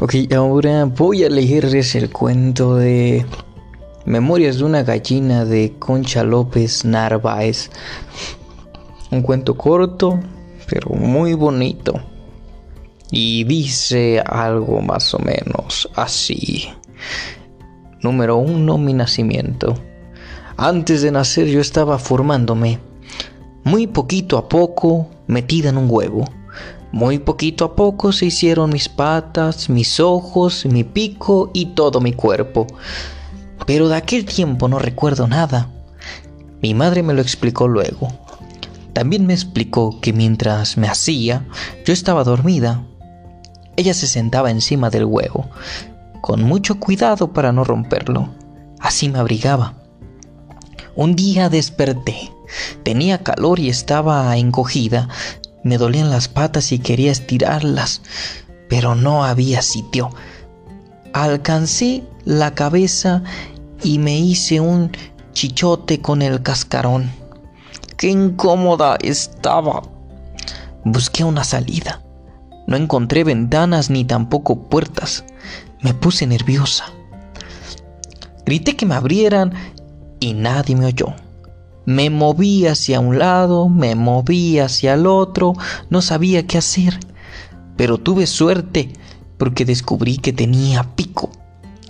Ok, ahora voy a leerles el cuento de Memorias de una gallina de Concha López Narváez. Un cuento corto, pero muy bonito. Y dice algo más o menos así. Número uno, mi nacimiento. Antes de nacer yo estaba formándome, muy poquito a poco, metida en un huevo. Muy poquito a poco se hicieron mis patas, mis ojos, mi pico y todo mi cuerpo. Pero de aquel tiempo no recuerdo nada. Mi madre me lo explicó luego. También me explicó que mientras me hacía, yo estaba dormida. Ella se sentaba encima del huevo, con mucho cuidado para no romperlo. Así me abrigaba. Un día desperté. Tenía calor y estaba encogida, me dolían las patas y quería estirarlas, pero no había sitio. Alcancé la cabeza y me hice un chichote con el cascarón. ¡Qué incómoda estaba! Busqué una salida. No encontré ventanas ni tampoco puertas. Me puse nerviosa. Grité que me abrieran y nadie me oyó. Me moví hacia un lado, me moví hacia el otro, no sabía qué hacer. Pero tuve suerte porque descubrí que tenía pico.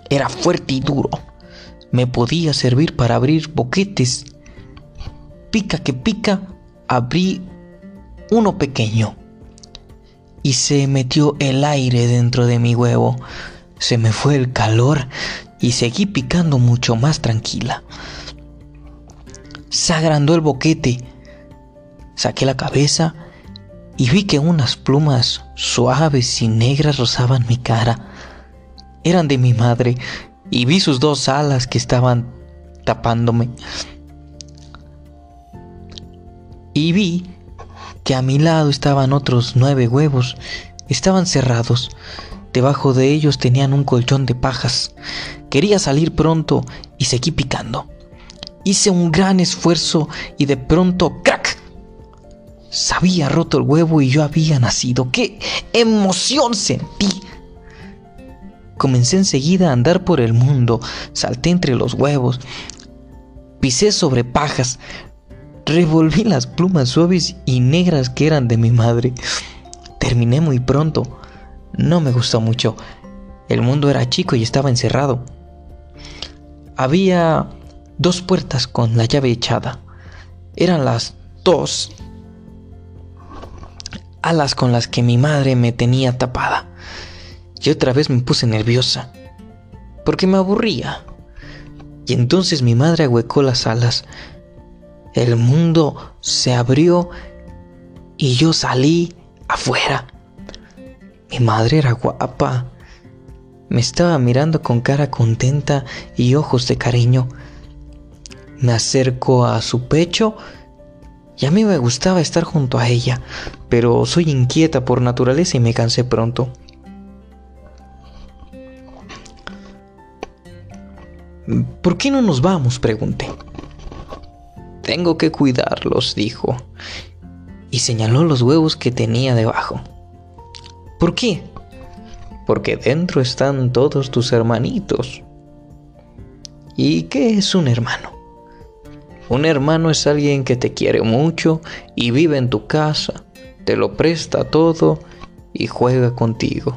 Era fuerte y duro. Me podía servir para abrir boquetes. Pica que pica, abrí uno pequeño. Y se metió el aire dentro de mi huevo. Se me fue el calor y seguí picando mucho más tranquila. Se agrandó el boquete. Saqué la cabeza y vi que unas plumas suaves y negras rozaban mi cara. Eran de mi madre y vi sus dos alas que estaban tapándome. Y vi que a mi lado estaban otros nueve huevos. Estaban cerrados. Debajo de ellos tenían un colchón de pajas. Quería salir pronto y seguí picando. Hice un gran esfuerzo y de pronto ¡crack! Se había roto el huevo y yo había nacido. ¡Qué emoción sentí! Comencé enseguida a andar por el mundo, salté entre los huevos, pisé sobre pajas, revolví las plumas suaves y negras que eran de mi madre. Terminé muy pronto. No me gustó mucho. El mundo era chico y estaba encerrado. Había dos puertas con la llave echada. Eran las dos alas con las que mi madre me tenía tapada. Y otra vez me puse nerviosa, porque me aburría. Y entonces mi madre ahuecó las alas. El mundo se abrió y yo salí afuera. Mi madre era guapa. Me estaba mirando con cara contenta y ojos de cariño. Me acerco a su pecho y a mí me gustaba estar junto a ella, pero soy inquieta por naturaleza y me cansé pronto. ¿Por qué no nos vamos? pregunté. Tengo que cuidarlos, dijo, y señaló los huevos que tenía debajo. ¿Por qué? Porque dentro están todos tus hermanitos. ¿Y qué es un hermano? Un hermano es alguien que te quiere mucho y vive en tu casa, te lo presta todo y juega contigo.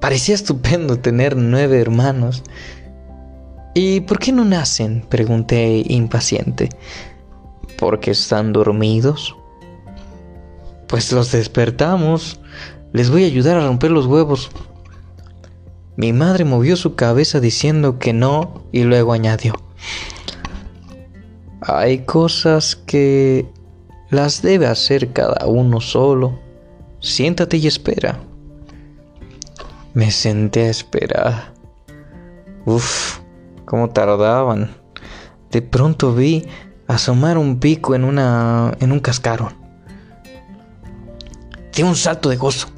Parecía estupendo tener nueve hermanos. ¿Y por qué no nacen? pregunté impaciente. ¿Porque están dormidos? Pues los despertamos. Les voy a ayudar a romper los huevos. Mi madre movió su cabeza diciendo que no y luego añadió, hay cosas que las debe hacer cada uno solo. Siéntate y espera. Me senté a esperar. Uf, cómo tardaban. De pronto vi asomar un pico en una en un cascarón. De un salto de gozo.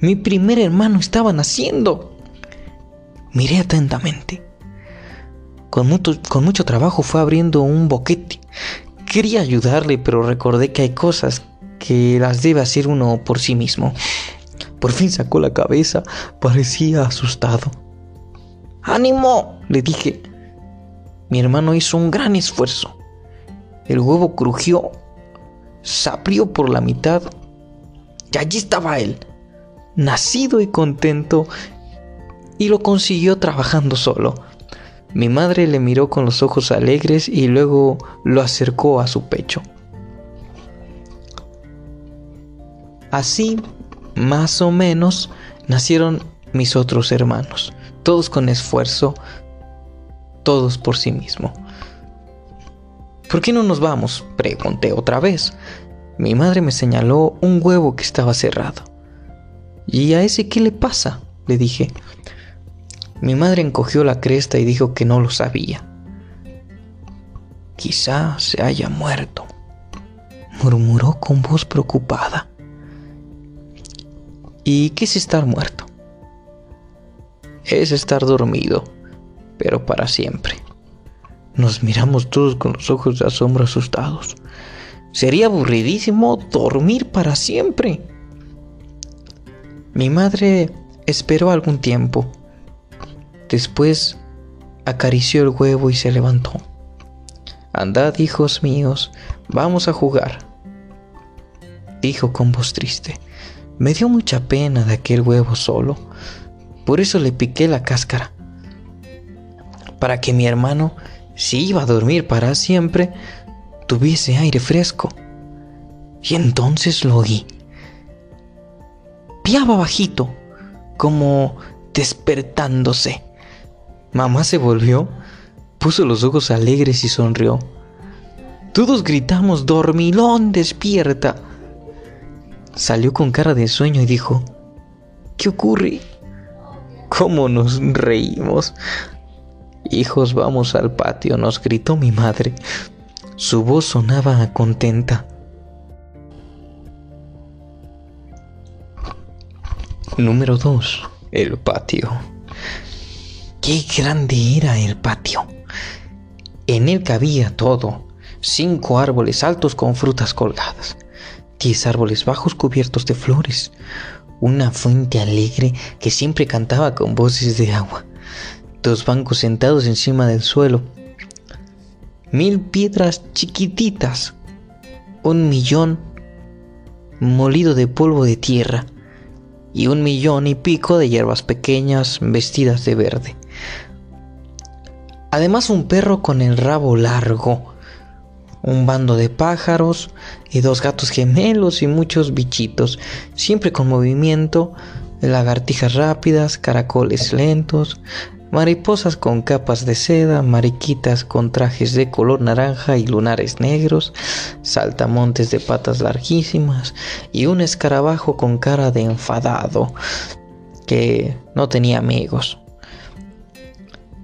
Mi primer hermano estaba naciendo. Miré atentamente. Con mucho, trabajo fue abriendo un boquete. Quería ayudarle, pero recordé que hay cosas que las debe hacer uno por sí mismo. Por fin sacó la cabeza, parecía asustado. ¡Ánimo! le dije. Mi hermano hizo un gran esfuerzo. El huevo crujió, se abrió por la mitad y allí estaba él, nacido y contento, y lo consiguió trabajando solo. Mi madre le miró con los ojos alegres y luego lo acercó a su pecho. Así, más o menos, nacieron mis otros hermanos, todos con esfuerzo, todos por sí mismo. ¿Por qué no nos vamos? Pregunté otra vez. Mi madre me señaló un huevo que estaba cerrado. ¿Y a ese qué le pasa? le dije. Mi madre encogió la cresta y dijo que no lo sabía. Quizá se haya muerto, murmuró con voz preocupada. ¿Y qué es estar muerto? Es estar dormido, pero para siempre. Nos miramos todos con los ojos de asombro asustados. Sería aburridísimo dormir para siempre. Mi madre esperó algún tiempo. Después acarició el huevo y se levantó. Andad, hijos míos, vamos a jugar. Dijo con voz triste. Me dio mucha pena de aquel huevo solo. Por eso le piqué la cáscara. Para que mi hermano si iba a dormir para siempre, tuviese aire fresco. Y entonces lo oí. Piaba bajito, como despertándose. Mamá se volvió, puso los ojos alegres y sonrió. Todos gritamos, dormilón, despierta. Salió con cara de sueño y dijo, ¿qué ocurre? ¿Cómo nos reímos? Hijos, vamos al patio, nos gritó mi madre. Su voz sonaba contenta. Número 2. El patio. Qué grande era el patio. En él cabía todo. Cinco árboles altos con frutas colgadas. Diez árboles bajos cubiertos de flores. Una fuente alegre que siempre cantaba con voces de agua dos bancos sentados encima del suelo, mil piedras chiquititas, un millón molido de polvo de tierra y un millón y pico de hierbas pequeñas vestidas de verde. Además un perro con el rabo largo, un bando de pájaros y dos gatos gemelos y muchos bichitos, siempre con movimiento, lagartijas rápidas, caracoles lentos, mariposas con capas de seda, mariquitas con trajes de color naranja y lunares negros, saltamontes de patas larguísimas y un escarabajo con cara de enfadado que no tenía amigos.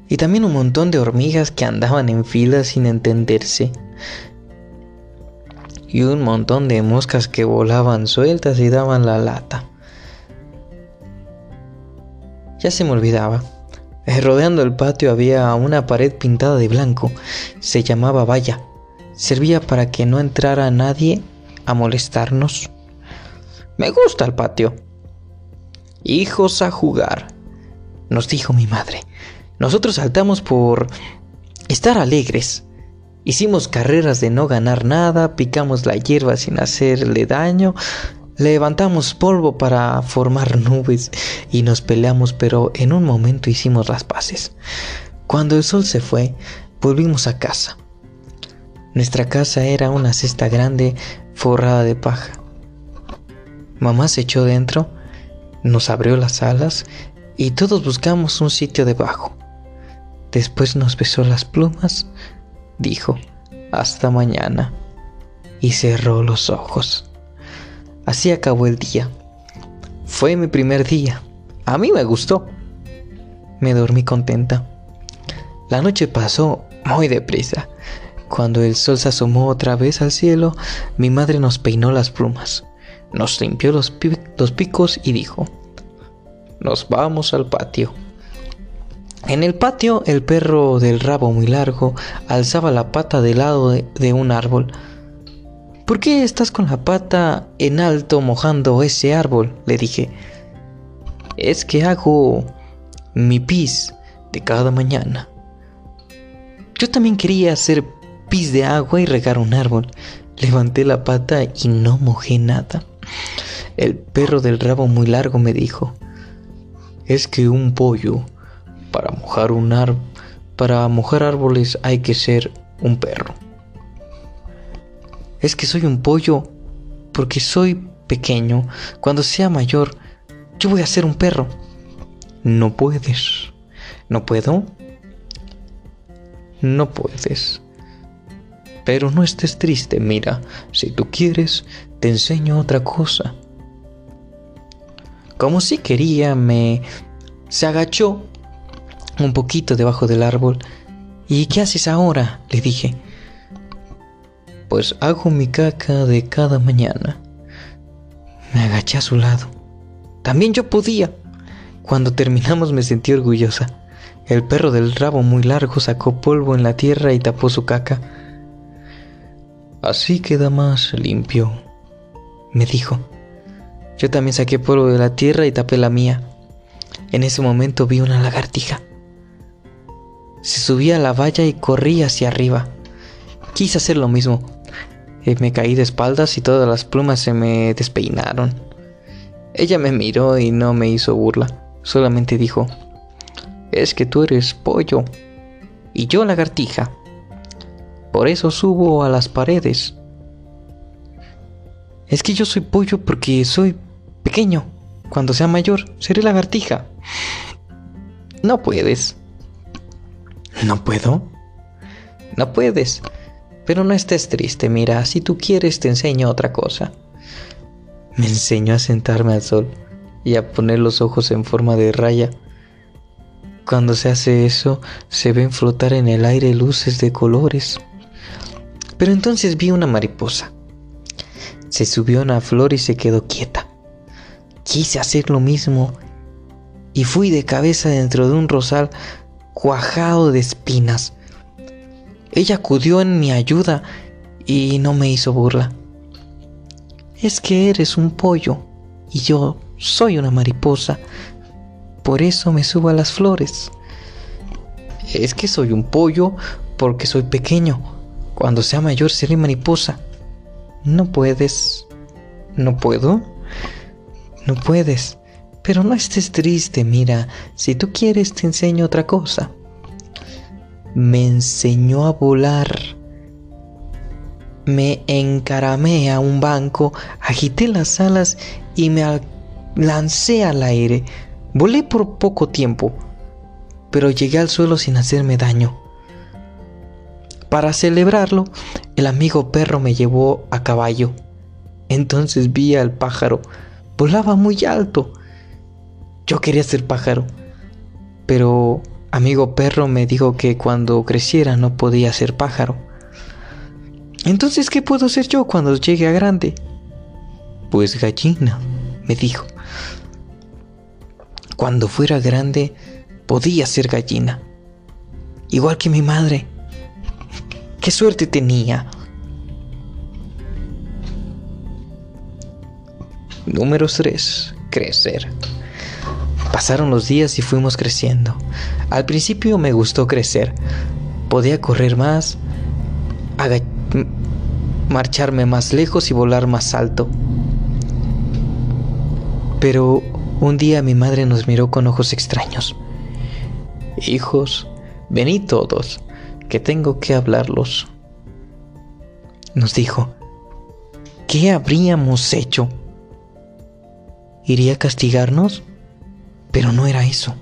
Y también un montón de hormigas que andaban en fila sin entenderse. Y un montón de moscas que volaban sueltas y daban la lata. Ya se me olvidaba eh, rodeando el patio había una pared pintada de blanco. Se llamaba valla. Servía para que no entrara nadie a molestarnos. Me gusta el patio. Hijos a jugar, nos dijo mi madre. Nosotros saltamos por estar alegres. Hicimos carreras de no ganar nada, picamos la hierba sin hacerle daño, Levantamos polvo para formar nubes y nos peleamos, pero en un momento hicimos las paces. Cuando el sol se fue, volvimos a casa. Nuestra casa era una cesta grande forrada de paja. Mamá se echó dentro, nos abrió las alas y todos buscamos un sitio debajo. Después nos besó las plumas, dijo, hasta mañana, y cerró los ojos. Así acabó el día. Fue mi primer día. A mí me gustó. Me dormí contenta. La noche pasó muy deprisa. Cuando el sol se asomó otra vez al cielo, mi madre nos peinó las plumas, nos limpió los, picos y dijo, nos vamos al patio. En el patio el perro del rabo muy largo alzaba la pata del lado de, un árbol. ¿Por qué estás con la pata en alto mojando ese árbol? le dije. Es que hago mi pis de cada mañana. Yo también quería hacer pis de agua y regar un árbol. Levanté la pata y no mojé nada. El perro del rabo muy largo me dijo, es que un pollo para mojar un para mojar árboles hay que ser un perro. Es que soy un pollo porque soy pequeño. Cuando sea mayor, yo voy a ser un perro. No puedes. ¿No puedo? No puedes. Pero no estés triste, mira, si tú quieres, te enseño otra cosa. Como si quería, me se agachó un poquito debajo del árbol. ¿Y qué haces ahora? le dije. Pues hago mi caca de cada mañana. Me agaché a su lado. También yo podía. Cuando terminamos me sentí orgullosa. El perro del rabo muy largo sacó polvo en la tierra y tapó su caca. Así queda más limpio, me dijo. Yo también saqué polvo de la tierra y tapé la mía. En ese momento vi una lagartija. Se subía a la valla y corría hacia arriba. Quise hacer lo mismo. Eh, me caí de espaldas y todas las plumas se me despeinaron. Ella me miró y no me hizo burla. Solamente dijo, es que tú eres pollo y yo lagartija. Por eso subo a las paredes. Es que yo soy pollo porque soy pequeño. Cuando sea mayor, seré lagartija. No puedes. ¿No puedo? No puedes. Pero no estés triste, mira, si tú quieres te enseño otra cosa. Me enseñó a sentarme al sol y a poner los ojos en forma de raya. Cuando se hace eso, se ven flotar en el aire luces de colores. Pero entonces vi una mariposa. Se subió a una flor y se quedó quieta. Quise hacer lo mismo y fui de cabeza dentro de un rosal cuajado de espinas. Ella acudió en mi ayuda y no me hizo burla. Es que eres un pollo y yo soy una mariposa. Por eso me subo a las flores. Es que soy un pollo porque soy pequeño. Cuando sea mayor seré mariposa. No puedes. ¿No puedo? No puedes. Pero no estés triste, mira, si tú quieres te enseño otra cosa. Me enseñó a volar. Me encaramé a un banco, agité las alas y me lancé al aire. Volé por poco tiempo, pero llegué al suelo sin hacerme daño. Para celebrarlo, el amigo perro me llevó a caballo. Entonces vi al pájaro. Volaba muy alto yo quería ser pájaro, pero amigo perro me dijo que cuando creciera no podía ser pájaro. Entonces, ¿qué puedo ser yo cuando llegue a grande? Pues gallina, me dijo. Cuando fuera grande, podía ser gallina. Igual que mi madre. ¡Qué suerte tenía! Número 3. Crecer. Pasaron los días y fuimos creciendo. Al principio me gustó crecer. Podía correr más, marcharme más lejos y volar más alto. Pero un día mi madre nos miró con ojos extraños. Hijos, venid todos, que tengo que hablarlos. Nos dijo, ¿qué habríamos hecho? ¿Iría a castigarnos? Pero no era eso.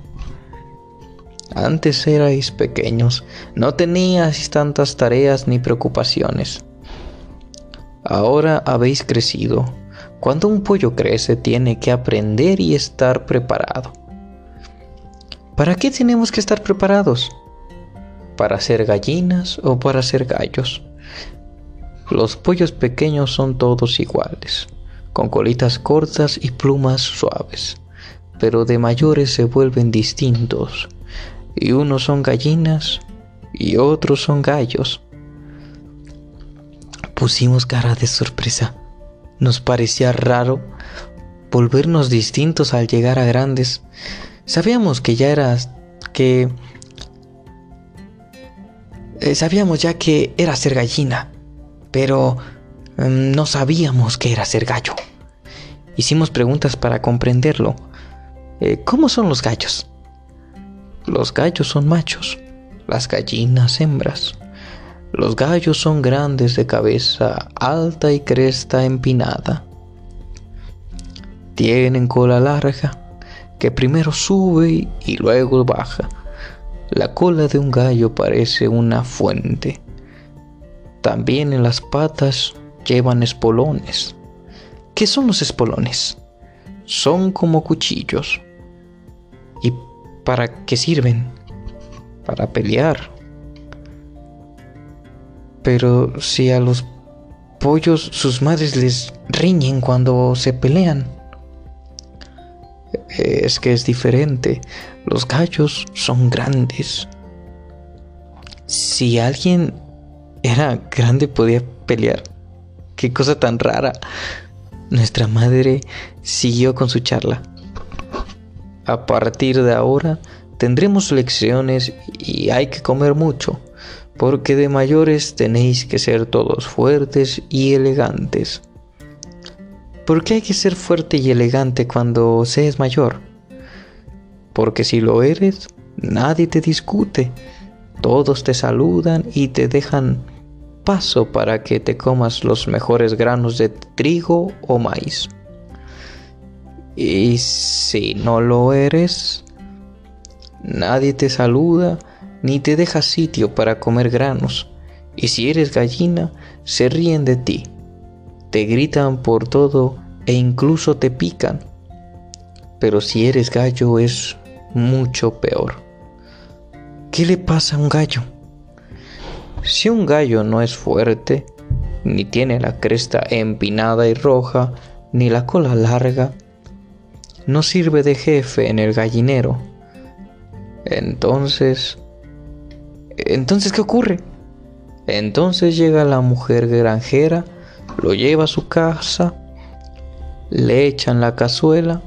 Antes erais pequeños, no teníais tantas tareas ni preocupaciones. Ahora habéis crecido. Cuando un pollo crece tiene que aprender y estar preparado. ¿Para qué tenemos que estar preparados? ¿Para ser gallinas o para ser gallos? Los pollos pequeños son todos iguales, con colitas cortas y plumas suaves pero de mayores se vuelven distintos. y unos son gallinas y otros son gallos. Pusimos cara de sorpresa. Nos parecía raro volvernos distintos al llegar a grandes. Sabíamos que ya era que eh, sabíamos ya que era ser gallina, pero em, no sabíamos que era ser gallo. Hicimos preguntas para comprenderlo. Eh, ¿Cómo son los gallos? Los gallos son machos, las gallinas hembras. Los gallos son grandes de cabeza alta y cresta empinada. Tienen cola larga que primero sube y luego baja. La cola de un gallo parece una fuente. También en las patas llevan espolones. ¿Qué son los espolones? Son como cuchillos. ¿Y para qué sirven? Para pelear. Pero si a los pollos sus madres les riñen cuando se pelean. Es que es diferente. Los gallos son grandes. Si alguien era grande podía pelear. Qué cosa tan rara. Nuestra madre siguió con su charla. A partir de ahora tendremos lecciones y hay que comer mucho porque de mayores tenéis que ser todos fuertes y elegantes. ¿Por qué hay que ser fuerte y elegante cuando se es mayor? Porque si lo eres, nadie te discute, todos te saludan y te dejan paso para que te comas los mejores granos de trigo o maíz. Y si no lo eres, nadie te saluda ni te deja sitio para comer granos, y si eres gallina, se ríen de ti, te gritan por todo e incluso te pican. Pero si eres gallo es mucho peor. ¿Qué le pasa a un gallo? Si un gallo no es fuerte, ni tiene la cresta empinada y roja, ni la cola larga, no sirve de jefe en el gallinero. Entonces entonces, ¿qué ocurre? Entonces llega la mujer granjera, lo lleva a su casa, le echan la cazuela,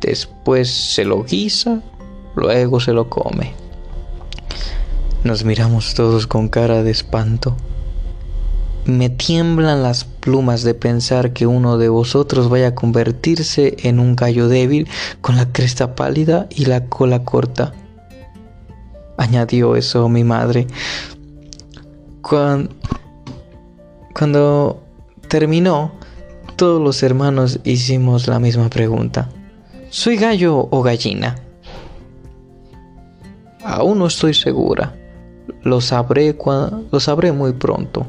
después se lo guisa, luego se lo come. Nos miramos todos con cara de espanto. Me tiemblan las plumas de pensar que uno de vosotros vaya a convertirse en un gallo débil con la cresta pálida y la cola corta añadió eso mi madre. Cuando, cuando terminó, todos los hermanos hicimos la misma pregunta. ¿Soy gallo o gallina? Aún no estoy segura. Lo sabré, lo sabré muy pronto.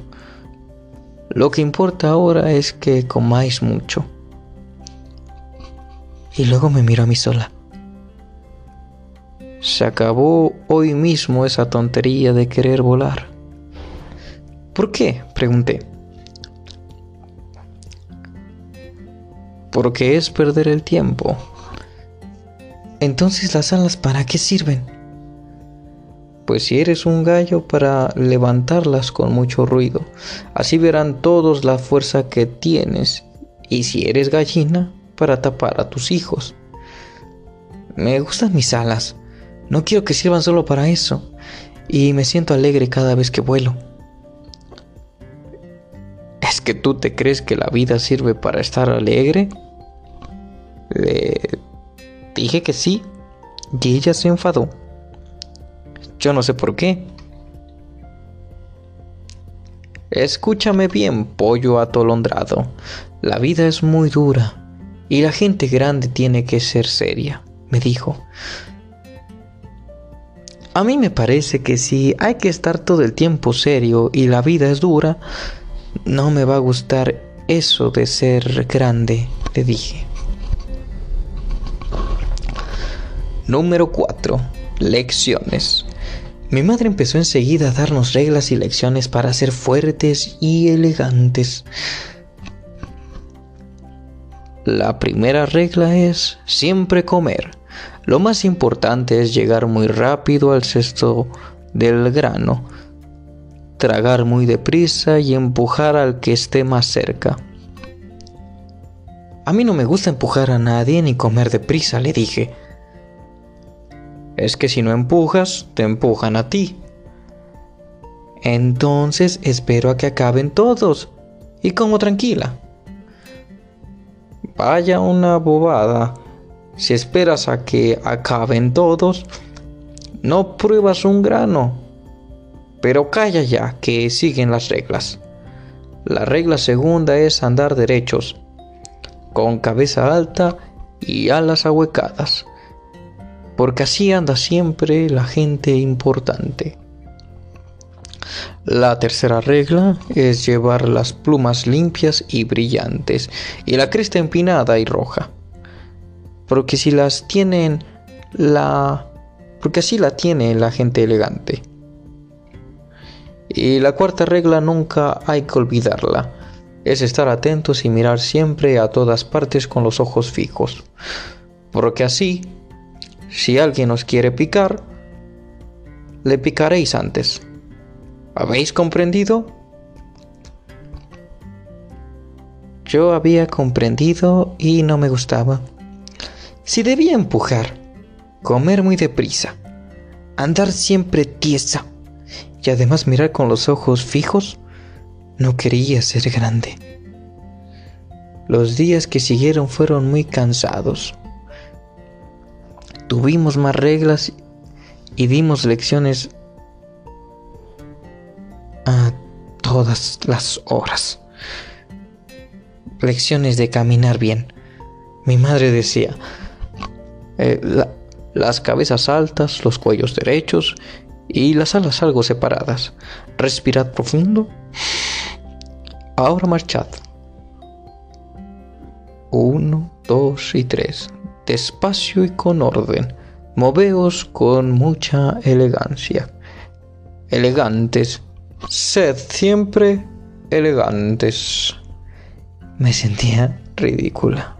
Lo que importa ahora es que comáis mucho. Y luego me miro a mí sola. Se acabó hoy mismo esa tontería de querer volar. ¿Por qué? pregunté. Porque es perder el tiempo. Entonces las alas para qué sirven? Pues si eres un gallo para levantarlas con mucho ruido, así verán todos la fuerza que tienes, y si eres gallina, para tapar a tus hijos. Me gustan mis alas, no quiero que sirvan solo para eso. Y me siento alegre cada vez que vuelo. ¿Es que tú te crees que la vida sirve para estar alegre? Le dije que sí. Y ella se enfadó. Yo no sé por qué. Escúchame bien, pollo atolondrado. La vida es muy dura y la gente grande tiene que ser seria, me dijo. A mí me parece que si hay que estar todo el tiempo serio y la vida es dura, no me va a gustar eso de ser grande, le dije. Número 4. Lecciones. Mi madre empezó enseguida a darnos reglas y lecciones para ser fuertes y elegantes. La primera regla es siempre comer Lo más importante es llegar muy rápido al cesto del grano, tragar muy deprisa y empujar al que esté más cerca. A mí no me gusta empujar a nadie ni comer deprisa, le dije. Es que si no empujas, te empujan a ti. Entonces espero a que acaben todos y como tranquila. Vaya una bobada. Si esperas a que acaben todos, no pruebas un grano. Pero calla ya, que siguen las reglas. La regla segunda es andar derechos, con cabeza alta y alas ahuecadas, porque así anda siempre la gente importante. La tercera regla es llevar las plumas limpias y brillantes y la cresta empinada y roja. Porque si las tienen la porque así la tiene la gente elegante. Y la cuarta regla nunca hay que olvidarla. Es estar atentos y mirar siempre a todas partes con los ojos fijos. Porque así, si alguien os quiere picar, le picaréis antes. ¿Habéis comprendido? Yo había comprendido y no me gustaba. Si debía empujar, comer muy deprisa, andar siempre tiesa y además mirar con los ojos fijos, no quería ser grande. Los días que siguieron fueron muy cansados. Tuvimos más reglas y dimos lecciones a todas las horas. Lecciones de caminar bien. Mi madre decía, eh, las cabezas altas, los cuellos derechos y las alas algo separadas. Respirad profundo. Ahora marchad. Uno, dos y tres. Despacio y con orden. Moveos con mucha elegancia. Elegantes Sed siempre elegantes. Me sentía ridícula.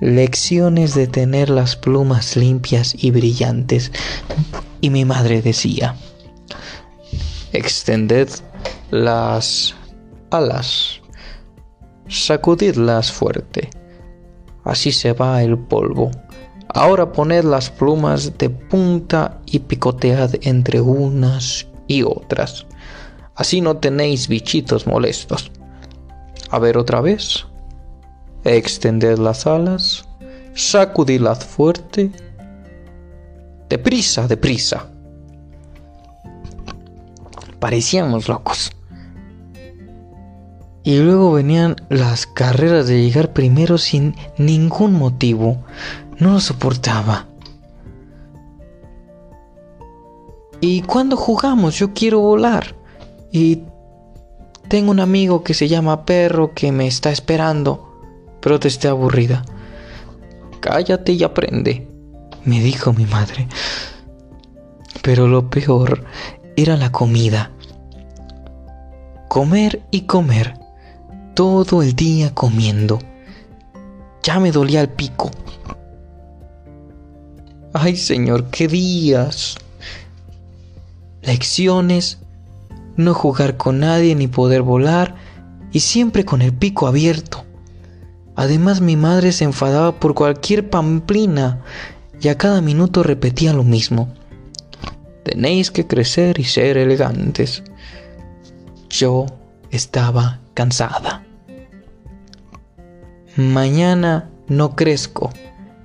Lecciones de tener las plumas limpias y brillantes. Y mi madre decía, extended las alas, sacudidlas fuerte, así se va el polvo. Ahora poned las plumas de punta y picotead entre unas y otras. Así no tenéis bichitos molestos. A ver otra vez. Extended las alas. Sacudidlas fuerte. Deprisa, deprisa. Parecíamos locos. Y luego venían las carreras de llegar primero sin ningún motivo. No lo soportaba. Y cuando jugamos yo quiero volar. Y tengo un amigo que se llama Perro que me está esperando. Pero te esté aburrida. Cállate y aprende, me dijo mi madre. Pero lo peor era la comida. Comer y comer. Todo el día comiendo. Ya me dolía el pico. Ay, señor, qué días lecciones, no jugar con nadie ni poder volar y siempre con el pico abierto. Además mi madre se enfadaba por cualquier pamplina y a cada minuto repetía lo mismo. Tenéis que crecer y ser elegantes. Yo estaba cansada. Mañana no crezco.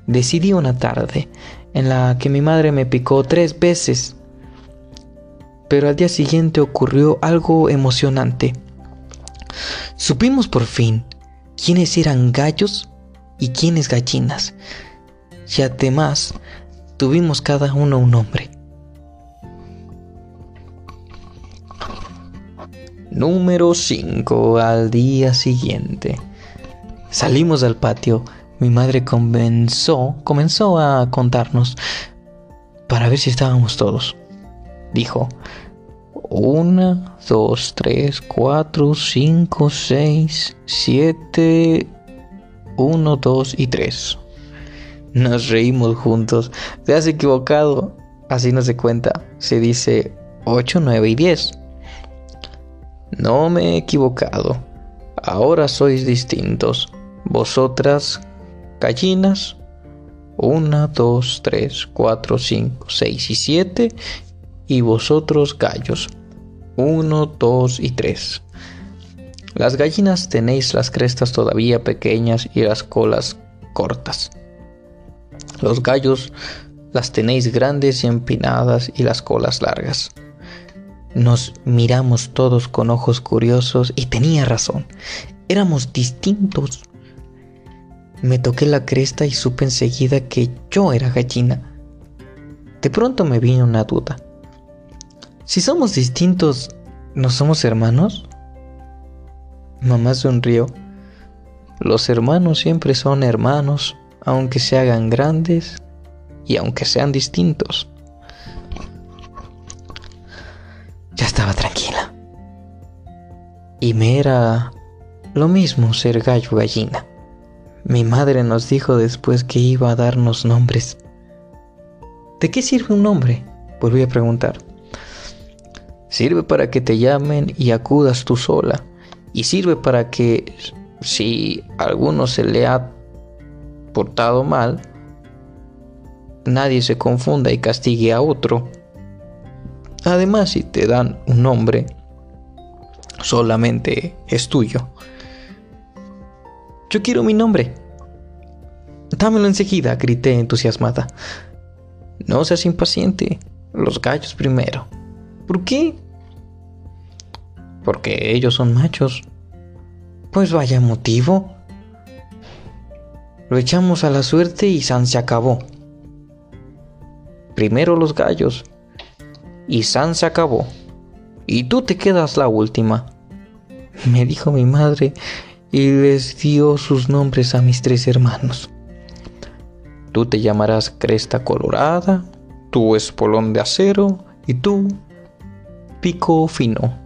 Decidí una tarde en la que mi madre me picó tres veces pero al día siguiente ocurrió algo emocionante. Supimos por fin quiénes eran gallos y quiénes gallinas, y además tuvimos cada uno un nombre. Número 5 al día siguiente. Salimos al patio. Mi madre comenzó, comenzó a contarnos para ver si estábamos todos. Dijo, una, dos, tres, cuatro, cinco, seis, siete, uno, dos y tres. Nos reímos juntos. Te has equivocado. Así no se cuenta. Se dice 8, 9 y 10. No me he equivocado. Ahora sois distintos. Vosotras, gallinas. 1, 2, 3, 4, 5, 6 y 7. Y vosotros, gallos. 1, 2 y 3. Las gallinas tenéis las crestas todavía pequeñas y las colas cortas. Los gallos las tenéis grandes y empinadas y las colas largas. Nos miramos todos con ojos curiosos y tenía razón. Éramos distintos. Me toqué la cresta y supe enseguida que yo era gallina. De pronto me vino una duda. Si somos distintos, ¿no somos hermanos? Mamá sonrió. Los hermanos siempre son hermanos, aunque se hagan grandes y aunque sean distintos. Ya estaba tranquila. Y me era lo mismo ser gallo gallina. Mi madre nos dijo después que iba a darnos nombres. ¿De qué sirve un nombre? Volví a preguntar. Sirve para que te llamen y acudas tú sola. Y sirve para que si alguno se le ha portado mal, nadie se confunda y castigue a otro. Además, si te dan un nombre, solamente es tuyo. Yo quiero mi nombre. Dámelo enseguida, grité entusiasmada. No seas impaciente. Los gallos primero. ¿Por qué? Porque ellos son machos. Pues vaya motivo. Lo echamos a la suerte y San se acabó. Primero los gallos. Y San se acabó. Y tú te quedas la última. Me dijo mi madre y les dio sus nombres a mis tres hermanos. Tú te llamarás Cresta Colorada, tú Espolón de Acero y tú Pico Fino.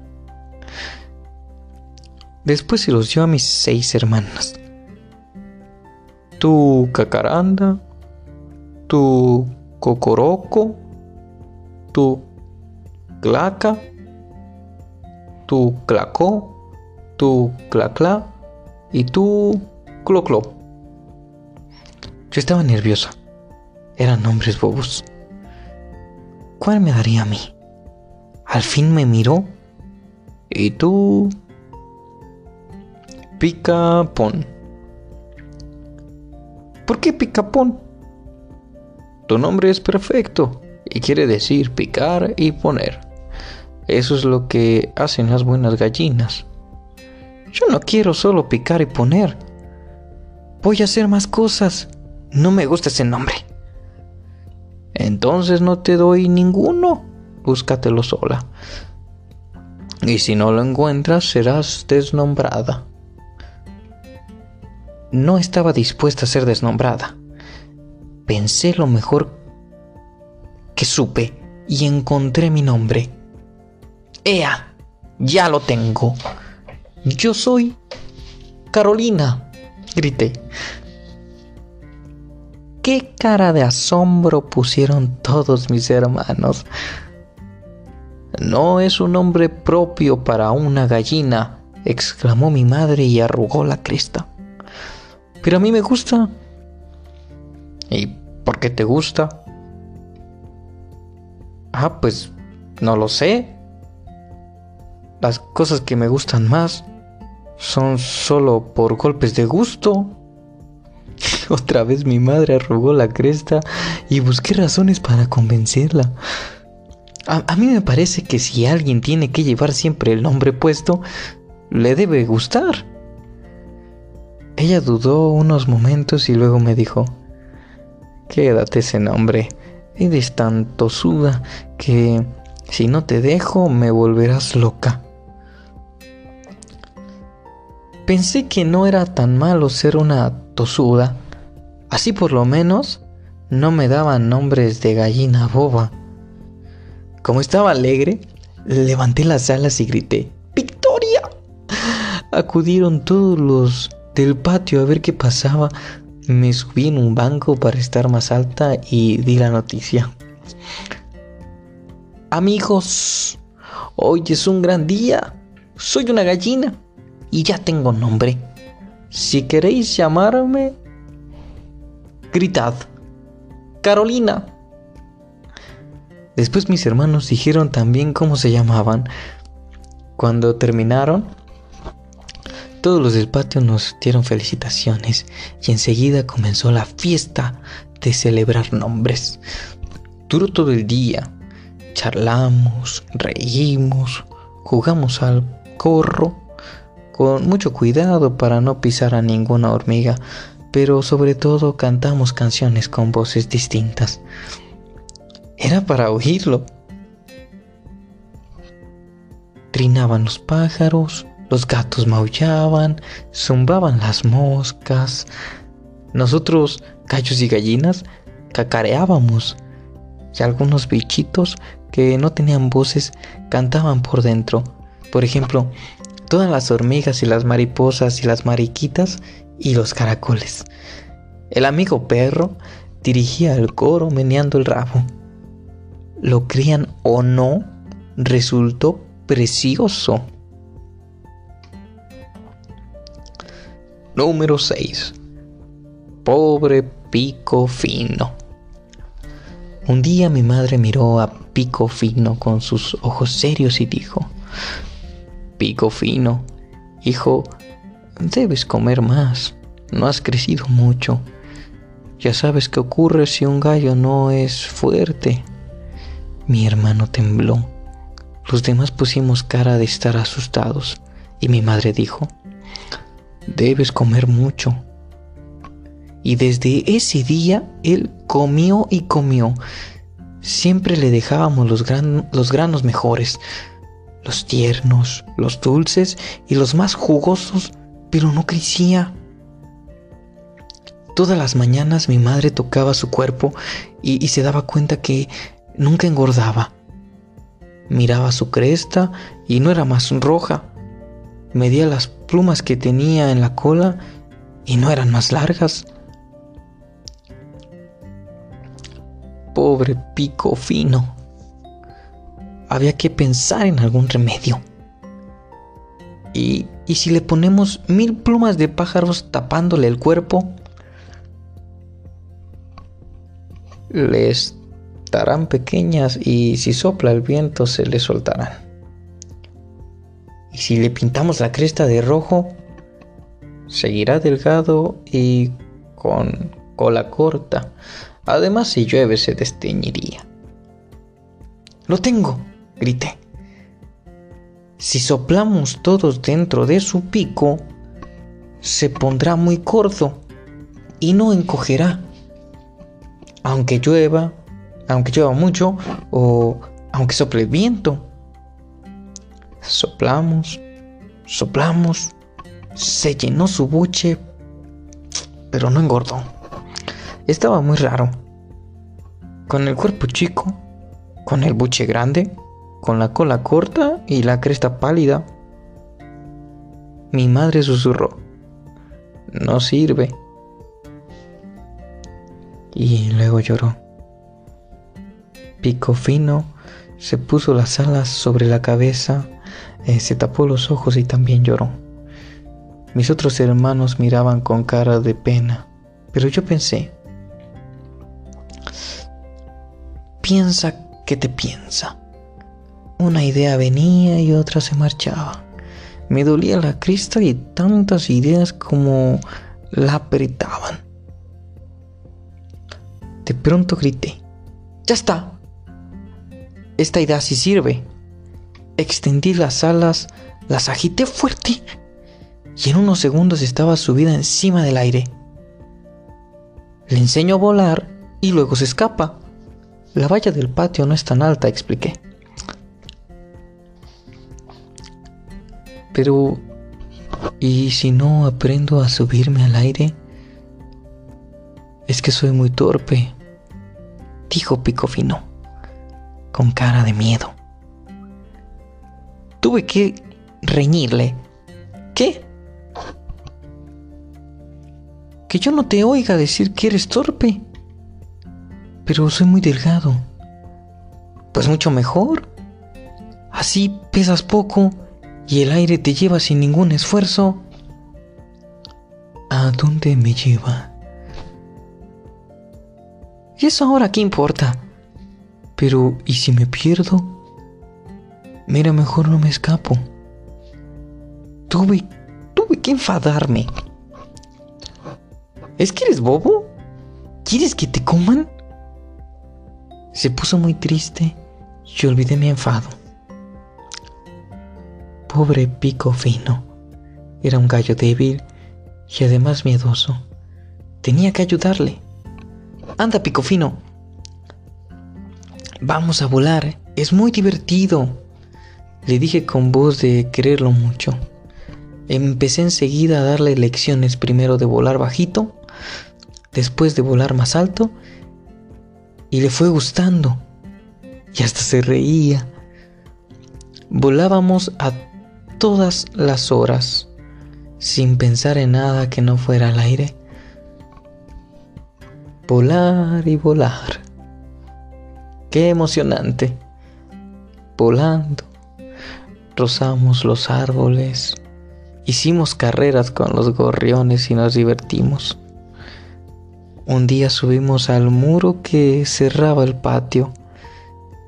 Después se los dio a mis seis hermanas tu cacaranda, tu cocoroco, tu claca, tu clacó, tu clacla y tu cloclo. Yo estaba nerviosa. Eran nombres bobos. ¿Cuál me daría a mí? Al fin me miró. ¿Y tú? Pica pon. ¿Por qué picapón? Tu nombre es perfecto y quiere decir picar y poner. Eso es lo que hacen las buenas gallinas. Yo no quiero solo picar y poner. Voy a hacer más cosas. No me gusta ese nombre. Entonces no te doy ninguno. Búscatelo sola. Y si no lo encuentras, serás desnombrada no estaba dispuesta a ser desnombrada. Pensé lo mejor que supe y encontré mi nombre. ¡Ea! Ya lo tengo. Yo soy Carolina, grité. Qué cara de asombro pusieron todos mis hermanos. No es un nombre propio para una gallina, exclamó mi madre y arrugó la cresta. Pero a mí me gusta. ¿Y por qué te gusta? Ah, pues no lo sé. Las cosas que me gustan más son solo por golpes de gusto. Otra vez mi madre arrugó la cresta y busqué razones para convencerla. A, mí me parece que si alguien tiene que llevar siempre el nombre puesto, le debe gustar. Ella dudó unos momentos y luego me dijo, quédate ese nombre, eres tan tosuda que si no te dejo me volverás loca. Pensé que no era tan malo ser una tosuda, así por lo menos no me daban nombres de gallina boba. Como estaba alegre, levanté las alas y grité, ¡Victoria! Acudieron todos los del patio a ver qué pasaba. Me subí en un banco para estar más alta y di la noticia. Amigos, hoy es un gran día. Soy una gallina y ya tengo nombre. Si queréis llamarme, gritad. Carolina. Después mis hermanos dijeron también cómo se llamaban. Cuando terminaron, todos los del patio nos dieron felicitaciones y enseguida comenzó la fiesta de celebrar nombres. Duró todo el día. Charlamos, reímos, jugamos al corro, con mucho cuidado para no pisar a ninguna hormiga, pero sobre todo cantamos canciones con voces distintas. Era para oírlo. Trinaban los pájaros, los gatos maullaban, zumbaban las moscas. Nosotros, gallos y gallinas, cacareábamos. Y algunos bichitos que no tenían voces cantaban por dentro. Por ejemplo, todas las hormigas y las mariposas y las mariquitas y los caracoles. El amigo perro dirigía el coro meneando el rabo. Lo crean o no, resultó precioso. Número 6. Pobre Pico Fino. Un día mi madre miró a Pico Fino con sus ojos serios y dijo, Pico Fino, hijo, debes comer más, no has crecido mucho. Ya sabes qué ocurre si un gallo no es fuerte. Mi hermano tembló. Los demás pusimos cara de estar asustados y mi madre dijo, debes comer mucho. Y desde ese día él comió y comió. Siempre le dejábamos los, los granos mejores, los tiernos, los dulces y los más jugosos, pero no crecía. Todas las mañanas mi madre tocaba su cuerpo y, y se daba cuenta que nunca engordaba. Miraba su cresta y no era más roja. Medía las plumas que tenía en la cola y no eran más largas. Pobre pico fino. Había que pensar en algún remedio. ¿Y, y si le ponemos mil plumas de pájaros tapándole el cuerpo? Les estarán pequeñas y si sopla el viento se le soltarán. Y si le pintamos la cresta de rojo, seguirá delgado y con cola corta. Además, si llueve se desteñiría. Lo tengo, grité. Si soplamos todos dentro de su pico, se pondrá muy corto y no encogerá. Aunque llueva, aunque llueva mucho o aunque sople viento. Soplamos, soplamos, se llenó su buche, pero no engordó. Estaba muy raro. Con el cuerpo chico, con el buche grande, con la cola corta y la cresta pálida. Mi madre susurró, no sirve. Y luego lloró. Pico fino, se puso las alas sobre la cabeza eh, se tapó los ojos y también lloró. Mis otros hermanos miraban con cara de pena, pero yo pensé, piensa que te piensa. Una idea venía y otra se marchaba. Me dolía la crista y tantas ideas como la apretaban. De pronto grité, ya está. Esta idea sí sirve. Extendí las alas, las agité fuerte y en unos segundos estaba subida encima del aire. Le enseño a volar y luego se escapa. La valla del patio no es tan alta, expliqué. Pero, ¿y si no aprendo a subirme al aire? Es que soy muy torpe, dijo Picofino, con cara de miedo tuve que reñirle. ¿Qué? que yo no te oiga decir que eres torpe. Pero soy muy delgado. Pues mucho mejor. Así pesas poco y el aire te lleva sin ningún esfuerzo. ¿A dónde me lleva? ¿Y eso ahora qué importa? Pero, ¿y si me pierdo? Mira, mejor no me escapo. Tuve, tuve que enfadarme. ¿Es que eres bobo? ¿Quieres que te coman? Se puso muy triste y olvidé mi enfado. Pobre pico fino. Era un gallo débil y además miedoso. Tenía que ayudarle. Anda, pico fino. Vamos a volar. Es muy divertido. Le dije con voz de quererlo mucho. Empecé enseguida a darle lecciones primero de volar bajito, después de volar más alto, y le fue gustando. Y hasta se reía. Volábamos a todas las horas, sin pensar en nada que no fuera al aire. Volar y volar. Qué emocionante. Volando. Rozamos los árboles. Hicimos carreras con los gorriones y nos divertimos. Un día subimos al muro que cerraba el patio.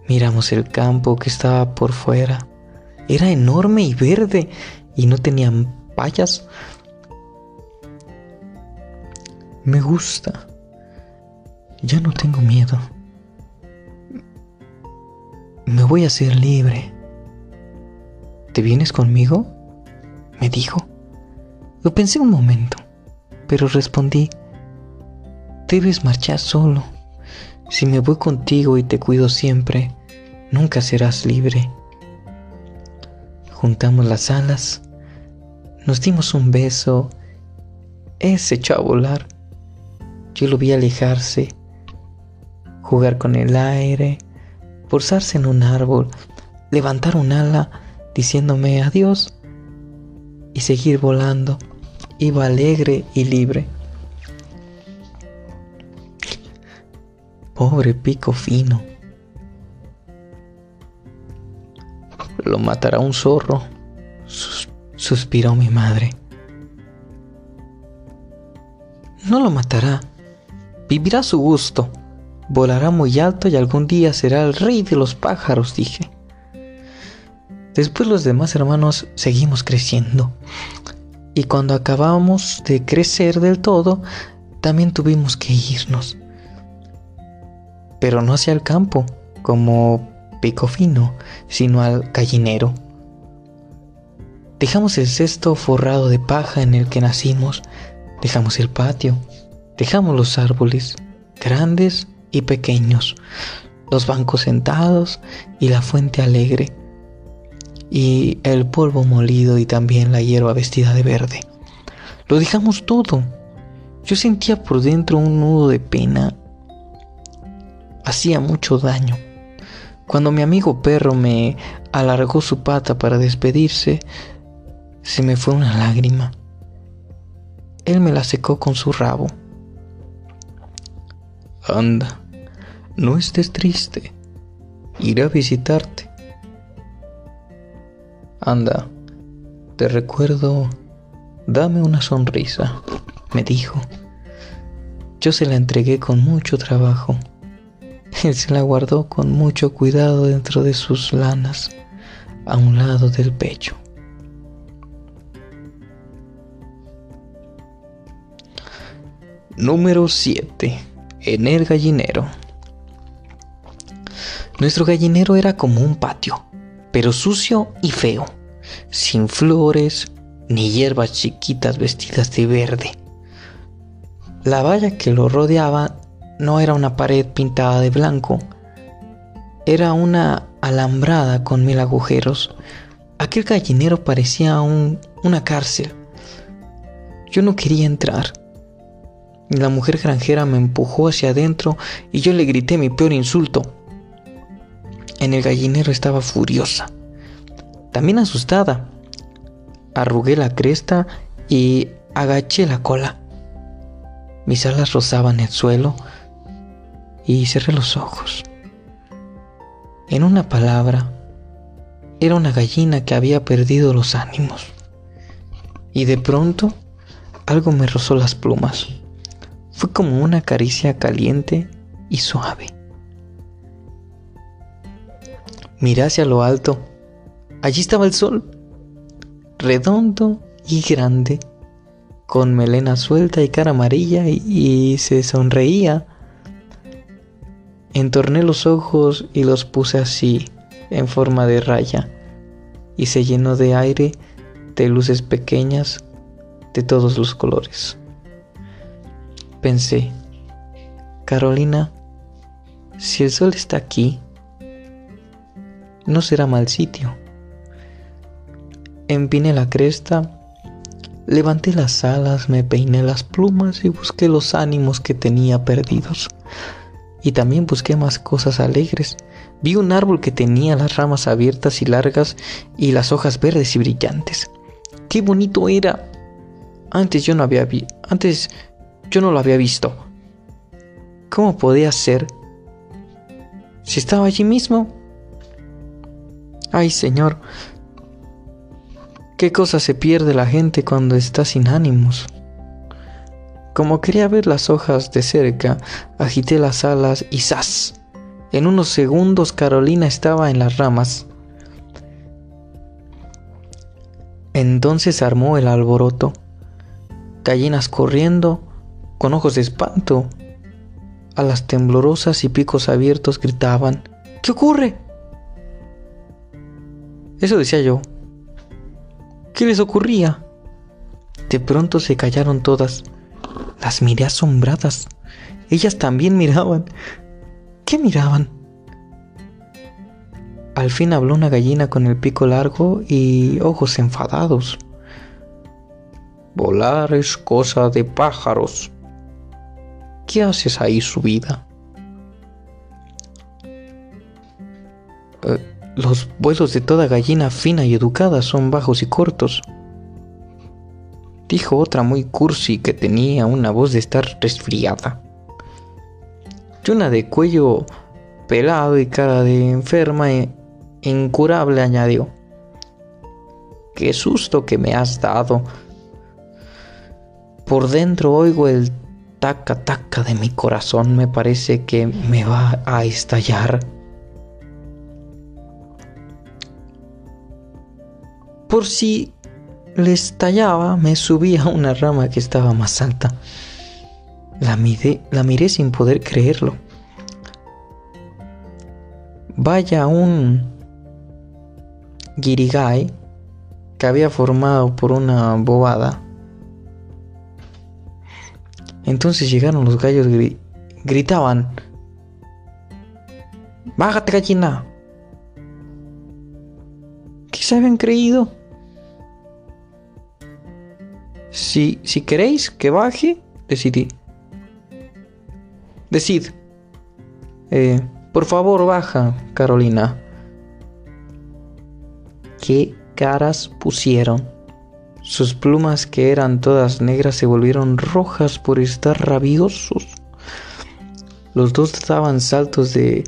Miramos el campo que estaba por fuera. Era enorme y verde y no tenían payas. Me gusta. Ya no tengo miedo. Me voy a ser libre. ¿Te vienes conmigo? me dijo. Lo pensé un momento, pero respondí, debes marchar solo. Si me voy contigo y te cuido siempre, nunca serás libre. Juntamos las alas, nos dimos un beso, él se echó a volar. Yo lo vi alejarse, jugar con el aire, forzarse en un árbol, levantar un ala diciéndome adiós y seguir volando. Iba alegre y libre. Pobre pico fino. Lo matará un zorro, suspiró mi madre. No lo matará. Vivirá a su gusto. Volará muy alto y algún día será el rey de los pájaros, dije. Después los demás hermanos seguimos creciendo. Y cuando acabamos de crecer del todo, también tuvimos que irnos. Pero no hacia el campo, como pico fino, sino al gallinero. Dejamos el cesto forrado de paja en el que nacimos, dejamos el patio, dejamos los árboles, grandes y pequeños, los bancos sentados y la fuente alegre y el polvo molido y también la hierba vestida de verde. Lo dejamos todo. Yo sentía por dentro un nudo de pena. Hacía mucho daño. Cuando mi amigo perro me alargó su pata para despedirse, se me fue una lágrima. Él me la secó con su rabo. Anda, no estés triste. Iré a visitarte. Anda, te recuerdo, dame una sonrisa, me dijo. Yo se la entregué con mucho trabajo. Él se la guardó con mucho cuidado dentro de sus lanas, a un lado del pecho. Número 7. En el gallinero. Nuestro gallinero era como un patio pero sucio y feo, sin flores ni hierbas chiquitas vestidas de verde. La valla que lo rodeaba no era una pared pintada de blanco, era una alambrada con mil agujeros. Aquel gallinero parecía una cárcel. Yo no quería entrar. La mujer granjera me empujó hacia adentro y yo le grité mi peor insulto. En el gallinero estaba furiosa, también asustada. Arrugué la cresta y agaché la cola. Mis alas rozaban el suelo y cerré los ojos. En una palabra, era una gallina que había perdido los ánimos. Y de pronto, algo me rozó las plumas. Fue como una caricia caliente y suave. Miré hacia lo alto. Allí estaba el sol, redondo y grande, con melena suelta y cara amarilla y, se sonreía. Entorné los ojos y los puse así, en forma de raya, y se llenó de aire de luces pequeñas de todos los colores. Pensé, Carolina, si el sol está aquí, no será mal sitio. Empiné la cresta, levanté las alas, me peiné las plumas y busqué los ánimos que tenía perdidos. Y también busqué más cosas alegres. Vi un árbol que tenía las ramas abiertas y largas y las hojas verdes y brillantes. ¡Qué bonito era! Antes yo no había vi antes yo no lo había visto. ¿Cómo podía ser? Si estaba allí mismo. Ay, Señor, qué cosa se pierde la gente cuando está sin ánimos. Como quería ver las hojas de cerca, agité las alas y ¡zas! En unos segundos Carolina estaba en las ramas. Entonces armó el alboroto. Gallinas corriendo, con ojos de espanto. A las temblorosas y picos abiertos gritaban, ¿Qué ocurre? Eso decía yo. ¿Qué les ocurría? De pronto se callaron todas. Las miré asombradas. Ellas también miraban. ¿Qué miraban? Al fin habló una gallina con el pico largo y ojos enfadados. Volar es cosa de pájaros. ¿Qué haces ahí subida? Eh, los vuelos de toda gallina fina y educada son bajos y cortos. Dijo otra muy cursi que tenía una voz de estar resfriada. Y una de cuello pelado y cara de enferma e incurable añadió. Qué susto que me has dado. Por dentro oigo el taca taca de mi corazón. Me parece que me va a estallar. Por si le estallaba, me subí a una rama que estaba más alta. La, la miré sin poder creerlo. Vaya un guirigay que había formado por una bobada. Entonces llegaron los gallos gritaban, Bájate gallina, se habían creído? Si, si queréis que baje, decidí. Decid. Eh, por favor, baja, Carolina. ¿Qué caras pusieron? Sus plumas, que eran todas negras, se volvieron rojas por estar rabiosos. Los dos daban saltos de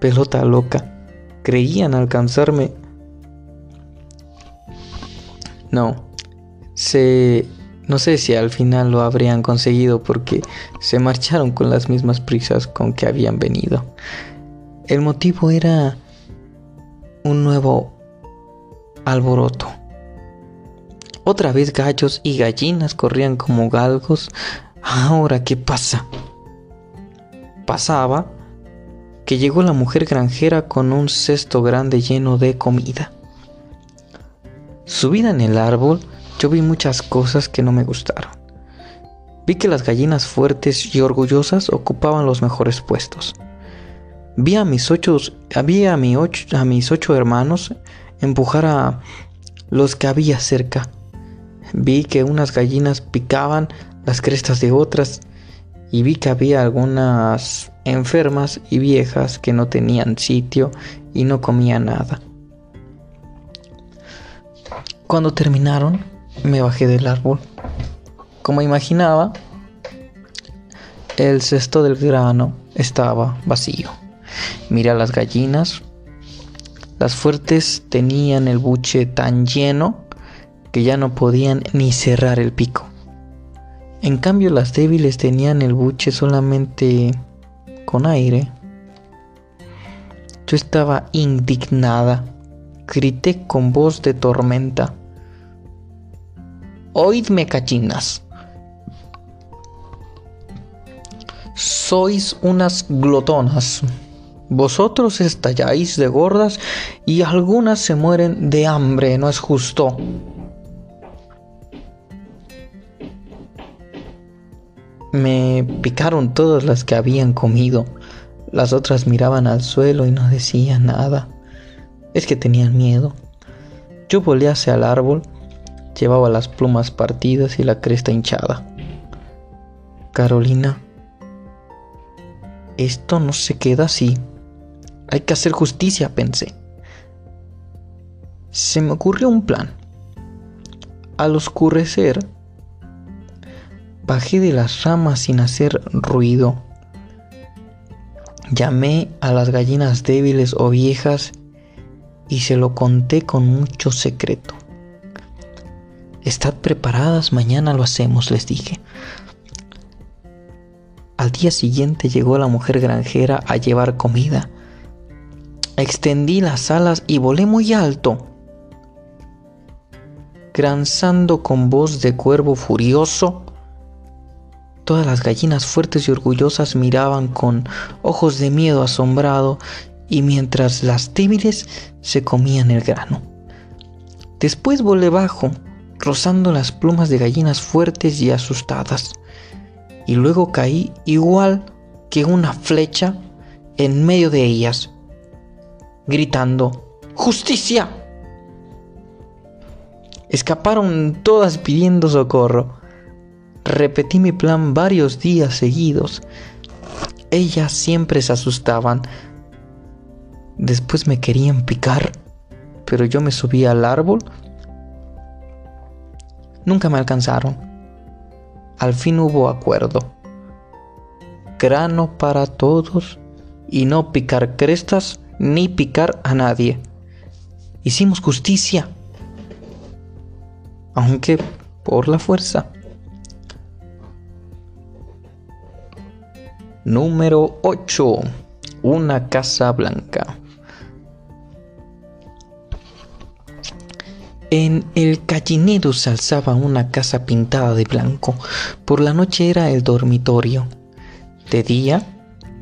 pelota loca. Creían alcanzarme no, se... No sé si al final lo habrían conseguido porque se marcharon con las mismas prisas con que habían venido. El motivo era un nuevo alboroto. Otra vez gallos y gallinas corrían como galgos. Ahora, ¿qué pasa? Pasaba que llegó la mujer granjera con un cesto grande lleno de comida. Subida en el árbol, yo vi muchas cosas que no me gustaron. Vi que las gallinas fuertes y orgullosas ocupaban los mejores puestos. Vi a mis ocho, a, mi ocho, a mis ocho hermanos empujar a los que había cerca. Vi que unas gallinas picaban las crestas de otras y vi que había algunas enfermas y viejas que no tenían sitio y no comían nada. Cuando terminaron, me bajé del árbol. Como imaginaba, El cesto del grano estaba vacío. Mira las gallinas. Las fuertes tenían el buche tan lleno que ya no podían ni cerrar el pico. En cambio las débiles tenían el buche solamente con aire. Yo estaba indignada. Grité con voz de tormenta. Oídme, cachinas. Sois unas glotonas. Vosotros estalláis de gordas y algunas se mueren de hambre, no es justo. Me picaron todas las que habían comido. Las otras miraban al suelo y no decían nada. Es que tenían miedo. Yo volé hacia el árbol. Llevaba las plumas partidas y la cresta hinchada. Carolina, esto no se queda así. Hay que hacer justicia, pensé. Se me ocurrió un plan. Al oscurecer, bajé de las ramas sin hacer ruido. Llamé a las gallinas débiles o viejas y se lo conté con mucho secreto. Estad preparadas, mañana lo hacemos, les dije. Al día siguiente llegó la mujer granjera a llevar comida. Extendí las alas y volé muy alto. Granzando con voz de cuervo furioso, todas las gallinas fuertes y orgullosas miraban con ojos de miedo asombrado y mientras las débiles se comían el grano. Después volé bajo, rozando las plumas de gallinas fuertes y asustadas y luego caí igual que una flecha en medio de ellas, gritando, ¡Justicia! Escaparon todas pidiendo socorro. Repetí mi plan varios días seguidos. Ellas siempre se asustaban. Después me querían picar, pero yo me subí al árbol. Nunca me alcanzaron. Al fin hubo acuerdo. Grano para todos y no picar crestas ni picar a nadie. Hicimos justicia, aunque por la fuerza. Número 8. Una casa blanca. En el gallinero se alzaba una casa pintada de blanco. Por la noche era el dormitorio. De día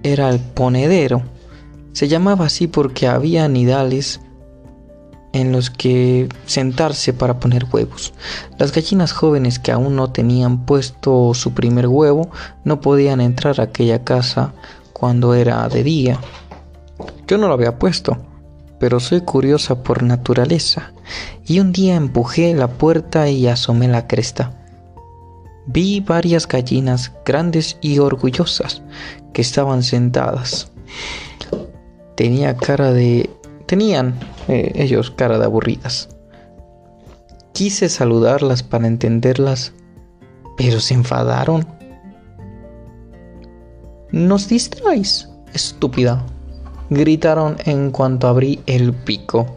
era el ponedero. Se llamaba así porque había nidales en los que sentarse para poner huevos. Las gallinas jóvenes que aún no tenían puesto su primer huevo no podían entrar a aquella casa cuando era de día. Yo no lo había puesto pero soy curiosa por naturaleza, y un día empujé la puerta y asomé la cresta. Vi varias gallinas grandes y orgullosas que estaban sentadas. Tenía cara de... tenían eh, ellos cara de aburridas. Quise saludarlas para entenderlas, pero se enfadaron. Nos distraes, estúpida, gritaron en cuanto abrí el pico.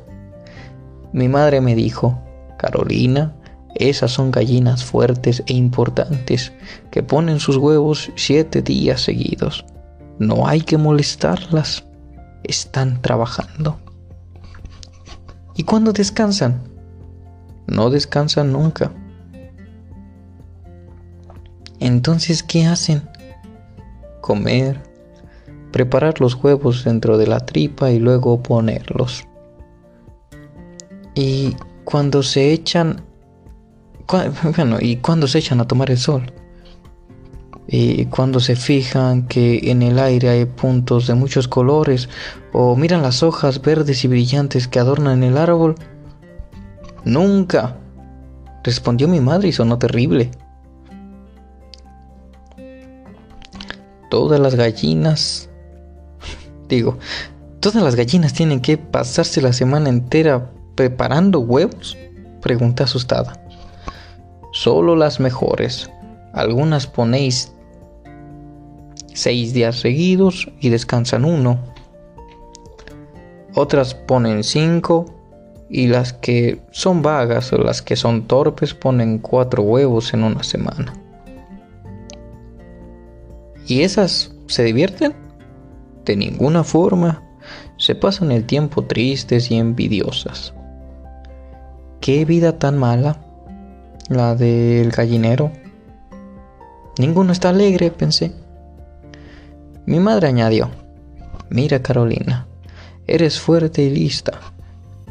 Mi madre me dijo, Carolina, esas son gallinas fuertes e importantes que ponen sus huevos siete días seguidos. No hay que molestarlas. Están trabajando. ¿Y cuándo descansan? No descansan nunca. Entonces, ¿qué hacen? Comer, preparar los huevos dentro de la tripa y luego ponerlos. Y cuando se echan, bueno, y cuando se echan a tomar el sol. Y cuando se fijan que en el aire hay puntos de muchos colores o miran las hojas verdes y brillantes que adornan el árbol. Nunca, respondió mi madre y sonó terrible. Todas las gallinas Digo, ¿todas las gallinas tienen que pasarse la semana entera preparando huevos? Pregunté asustada. Solo las mejores. Algunas ponéis seis días seguidos y descansan uno. Otras ponen cinco y las que son vagas o las que son torpes ponen cuatro huevos en una semana. ¿Y esas se divierten? De ninguna forma. Se pasan el tiempo tristes y envidiosas. ¿Qué vida tan mala? La del gallinero. Ninguno está alegre, pensé. Mi madre añadió, mira Carolina, eres fuerte y lista.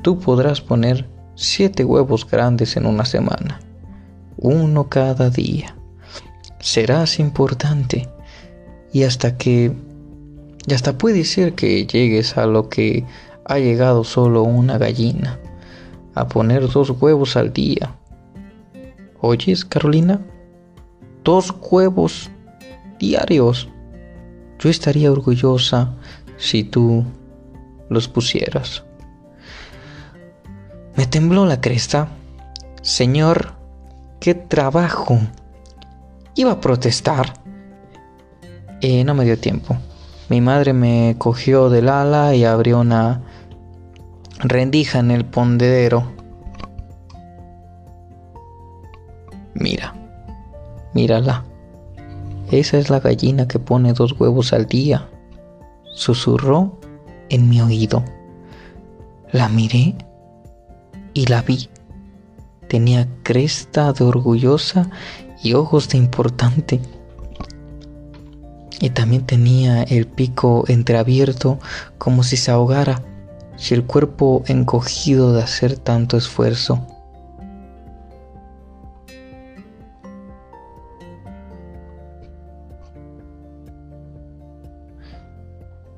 Tú podrás poner siete huevos grandes en una semana, uno cada día. Serás importante y hasta que... Y hasta puede ser que llegues a lo que ha llegado solo una gallina, a poner dos huevos al día. ¿Oyes, Carolina? Dos huevos diarios. Yo estaría orgullosa si tú los pusieras. Me tembló la cresta. Señor, qué trabajo. Iba a protestar. Eh, no me dio tiempo. Mi madre me cogió del ala y abrió una rendija en el pondedero. Mira, mírala. Esa es la gallina que pone dos huevos al día. Susurró en mi oído. La miré y la vi. Tenía cresta de orgullosa y ojos de importante. Y también tenía el pico entreabierto como si se ahogara y el cuerpo encogido de hacer tanto esfuerzo.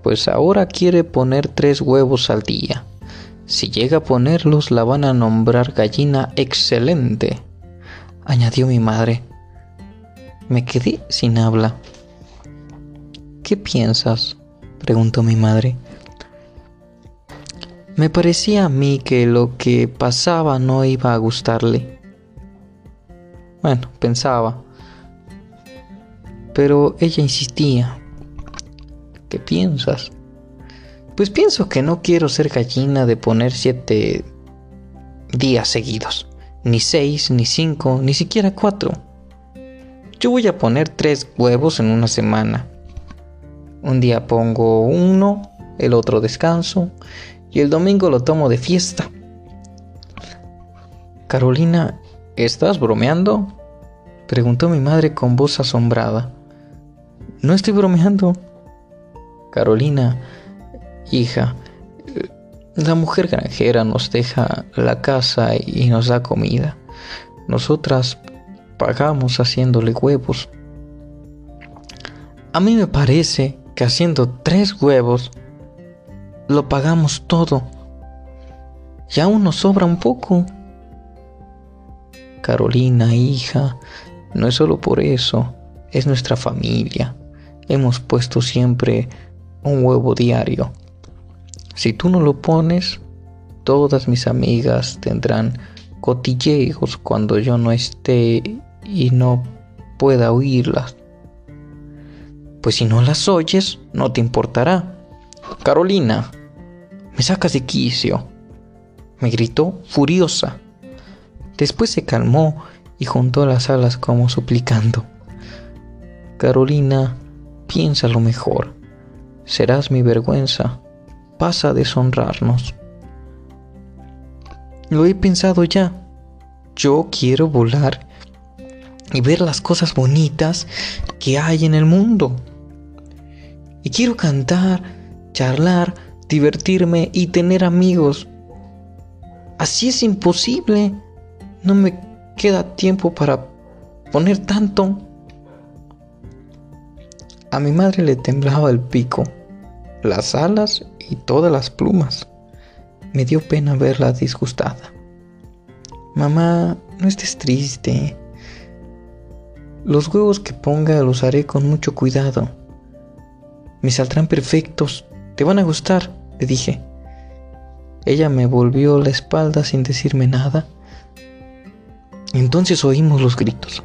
Pues ahora quiere poner tres huevos al día. Si llega a ponerlos, la van a nombrar gallina excelente, añadió mi madre. Me quedé sin habla. ¿Qué piensas? preguntó mi madre. Me parecía a mí que lo que pasaba no iba a gustarle. Bueno, pensaba. Pero ella insistía. ¿Qué piensas? Pues pienso que no quiero ser gallina de poner siete días seguidos. Ni seis, ni cinco, ni siquiera cuatro. Yo voy a poner tres huevos en una semana. Un día pongo uno, el otro descanso y el domingo lo tomo de fiesta. Carolina, ¿estás bromeando? Preguntó mi madre con voz asombrada. No estoy bromeando. Carolina, hija, la mujer granjera nos deja la casa y nos da comida. Nosotras pagamos haciéndole huevos. A mí me parece que haciendo tres huevos lo pagamos todo. Y aún nos sobra un poco. Carolina, hija, no es solo por eso, es nuestra familia. Hemos puesto siempre un huevo diario. Si tú no lo pones, todas mis amigas tendrán cotilleos cuando yo no esté y no pueda oírlas. Pues si no las oyes, no te importará. Carolina, me sacas de quicio, me gritó furiosa. Después se calmó y juntó las alas como suplicando. Carolina, piensa lo mejor. Serás mi vergüenza pasa a deshonrarnos. Lo he pensado ya. Yo quiero volar y ver las cosas bonitas que hay en el mundo. Y quiero cantar, charlar, divertirme y tener amigos. Así es imposible. No me queda tiempo para poner tanto. A mi madre le temblaba el pico, las alas y todas las plumas. Me dio pena verla disgustada. Mamá, no estés triste. Los huevos que ponga los haré con mucho cuidado. Me saldrán perfectos. Te van a gustar, le dije. Ella me volvió la espalda sin decirme nada. Entonces oímos los gritos.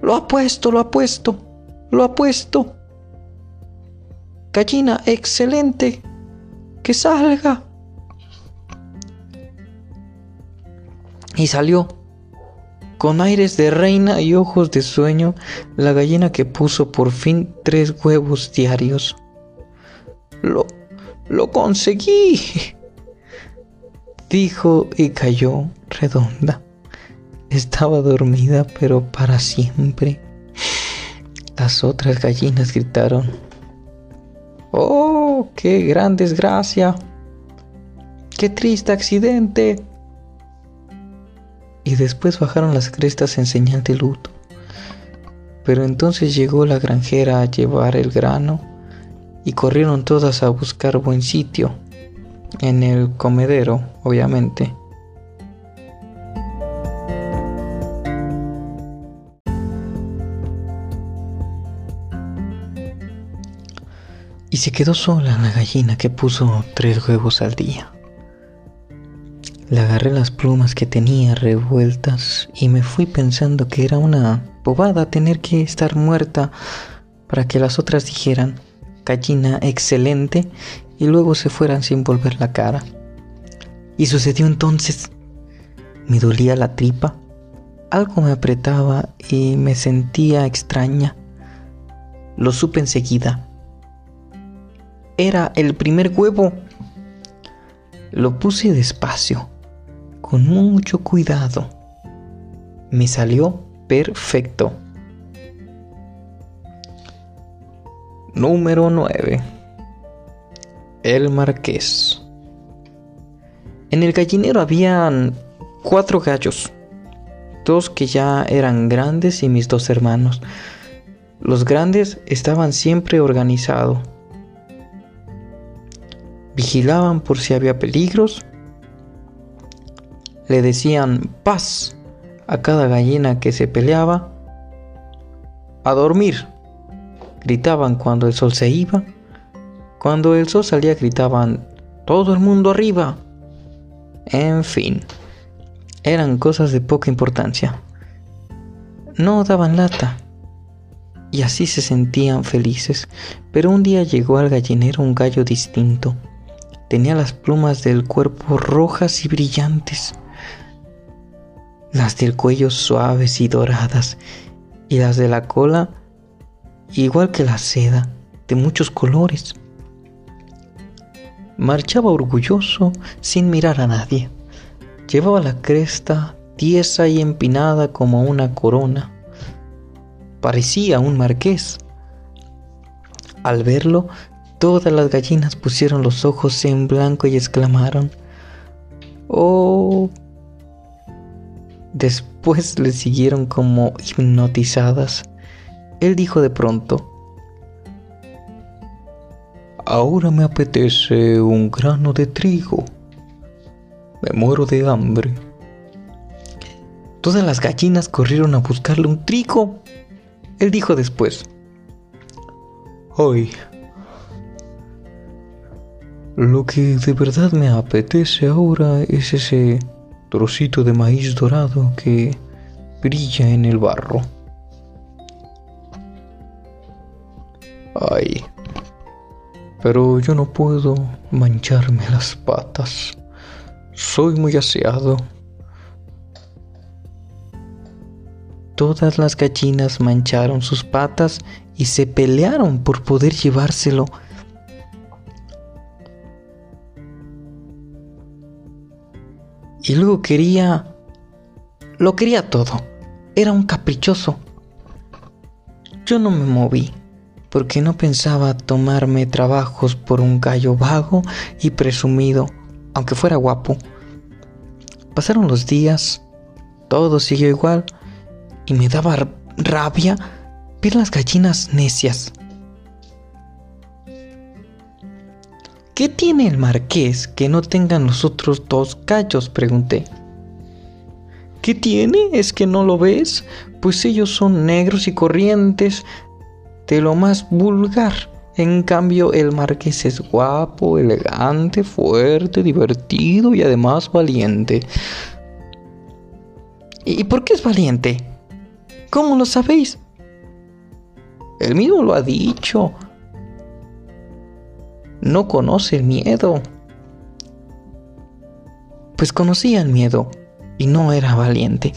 Lo ha puesto, lo ha puesto, lo ha puesto. Gallina, excelente. Que salga. Y salió. Con aires de reina y ojos de sueño, la gallina que puso por fin tres huevos diarios. Lo, lo conseguí, dijo y cayó redonda. Estaba dormida, pero para siempre. Las otras gallinas gritaron. ¡Oh, qué gran desgracia! ¡Qué triste accidente! Y después bajaron las crestas en señal de luto. Pero entonces llegó la granjera a llevar el grano y corrieron todas a buscar buen sitio, en el comedero, obviamente. Y se quedó sola la gallina que puso tres huevos al día. Le agarré las plumas que tenía revueltas y me fui pensando que era una bobada tener que estar muerta para que las otras dijeran, gallina excelente, y luego se fueran sin volver la cara. Y sucedió entonces. Me dolía la tripa, algo me apretaba y me sentía extraña. Lo supe enseguida. Era el primer huevo. Lo puse despacio con mucho cuidado. Me salió perfecto. Número 9. El Marqués. En el gallinero habían cuatro gallos, dos que ya eran grandes y mis dos hermanos. Los grandes estaban siempre organizados. Vigilaban por si había peligros le decían paz a cada gallina que se peleaba. A dormir, gritaban cuando el sol se iba. Cuando el sol salía gritaban todo el mundo arriba. En fin, eran cosas de poca importancia. No daban lata. Y así se sentían felices. Pero un día llegó al gallinero un gallo distinto. Tenía las plumas del cuerpo rojas y brillantes las del cuello suaves y doradas, y las de la cola igual que la seda, de muchos colores. Marchaba orgulloso sin mirar a nadie. Llevaba la cresta tiesa y empinada como una corona. Parecía un marqués. Al verlo, todas las gallinas pusieron los ojos en blanco y exclamaron, ¡Oh, Después le siguieron como hipnotizadas. Él dijo de pronto, Ahora me apetece un grano de trigo. Me muero de hambre. Todas las gallinas corrieron a buscarle un trigo. Él dijo después, Hoy, lo que de verdad me apetece ahora es ese trocito de maíz dorado que brilla en el barro. Ay, pero yo no puedo mancharme las patas. Soy muy aseado. Todas las gallinas mancharon sus patas y se pelearon por poder llevárselo Y luego quería... Lo quería todo. Era un caprichoso. Yo no me moví porque no pensaba tomarme trabajos por un gallo vago y presumido, aunque fuera guapo. Pasaron los días, todo siguió igual y me daba rabia ver las gallinas necias ¿Qué tiene el marqués que no tengan los otros dos gallos? pregunté. ¿Qué tiene? ¿Es que no lo ves? Pues ellos son negros y corrientes de lo más vulgar. En cambio, el marqués es guapo, elegante, fuerte, divertido y además valiente. ¿Y por qué es valiente? ¿Cómo lo sabéis? Él mismo lo ha dicho. No conoce el miedo. Pues conocía el miedo y no era valiente.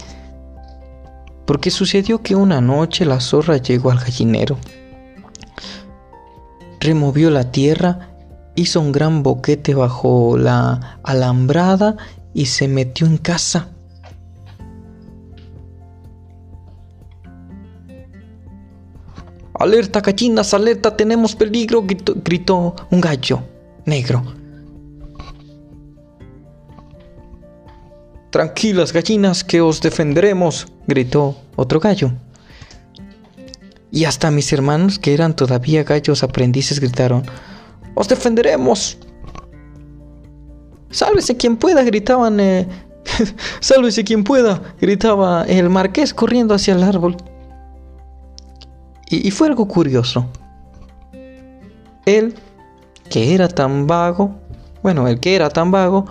Porque sucedió que una noche la zorra llegó al gallinero, removió la tierra, hizo un gran boquete bajo la alambrada y se metió en casa. Alerta, gallinas, alerta, tenemos peligro, gritó, un gallo negro. Tranquilas, gallinas, que os defenderemos, gritó otro gallo. Y hasta mis hermanos, que eran todavía gallos aprendices, gritaron, ¡Os defenderemos! Sálvese quien pueda, gritaban. Eh, Sálvese quien pueda, gritaba el marqués corriendo hacia el árbol. Y, fue algo curioso. Él, que era tan vago, bueno, el que era tan vago,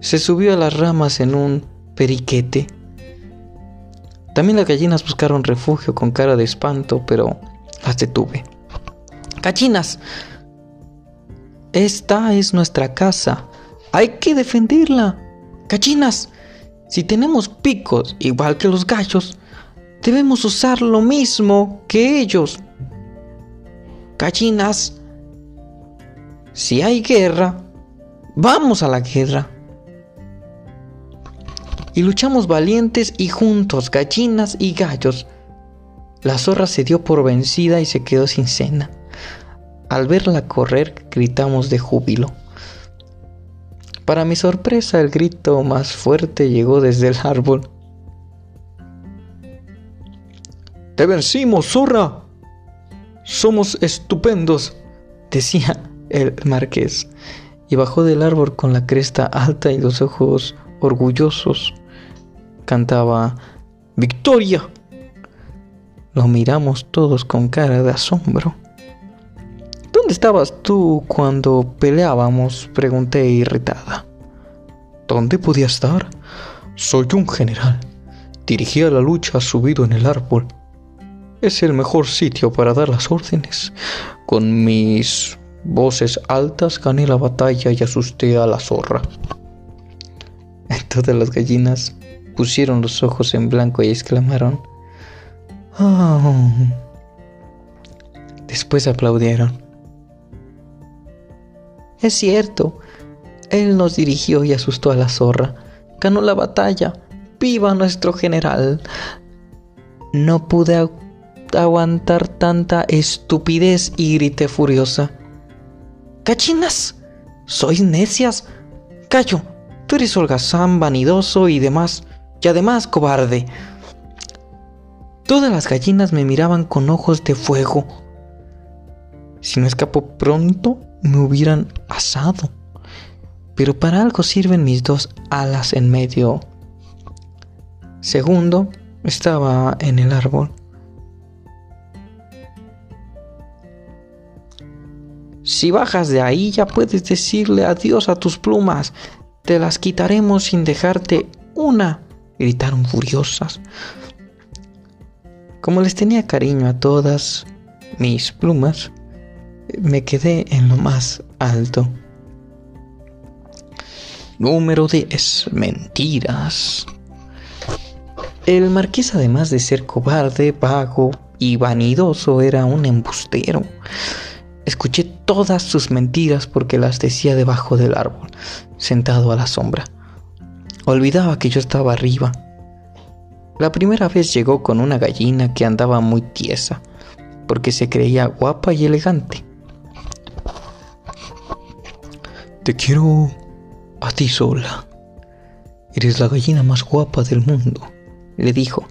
se subió a las ramas en un periquete. También las gallinas buscaron refugio con cara de espanto, pero las detuve. Gallinas, esta es nuestra casa. Hay que defenderla. Gallinas, si tenemos picos igual que los gallos, debemos usar lo mismo que ellos. Gallinas, si hay guerra, vamos a la guerra. Y luchamos valientes y juntos, gallinas y gallos. La zorra se dio por vencida y se quedó sin cena. Al verla correr, gritamos de júbilo. Para mi sorpresa, el grito más fuerte llegó desde el árbol. Te vencimos, zorra. Somos estupendos, decía el marqués, y bajó del árbol con la cresta alta y los ojos orgullosos. Cantaba Victoria. Lo miramos todos con cara de asombro. ¿Dónde estabas tú cuando peleábamos? pregunté irritada. ¿Dónde podía estar? Soy un general. Dirigía la lucha subido en el árbol es el mejor sitio para dar las órdenes. Con mis voces altas gané la batalla y asusté a la zorra. Todas las gallinas pusieron los ojos en blanco y exclamaron, oh". Después aplaudieron. Es cierto, él nos dirigió y asustó a la zorra. Ganó la batalla. ¡Viva nuestro general! No pude aguantar tanta estupidez y grité furiosa. ¡Cachinas! ¿Sois necias? Callo, tú eres holgazán, vanidoso y demás, y además cobarde. Todas las gallinas me miraban con ojos de fuego. Si no escapo pronto, me hubieran asado. Pero para algo sirven mis dos alas en medio. Segundo, estaba en el árbol Si bajas de ahí ya puedes decirle adiós a tus plumas. Te las quitaremos sin dejarte una. Gritaron furiosas. Como les tenía cariño a todas mis plumas, me quedé en lo más alto. Número 10. Mentiras. El marqués, además de ser cobarde, vago y vanidoso, era un embustero. Escuché todas sus mentiras porque las decía debajo del árbol, sentado a la sombra. Olvidaba que yo estaba arriba. La primera vez llegó con una gallina que andaba muy tiesa, porque se creía guapa y elegante. Te quiero a ti sola. Eres la gallina más guapa del mundo, le dijo.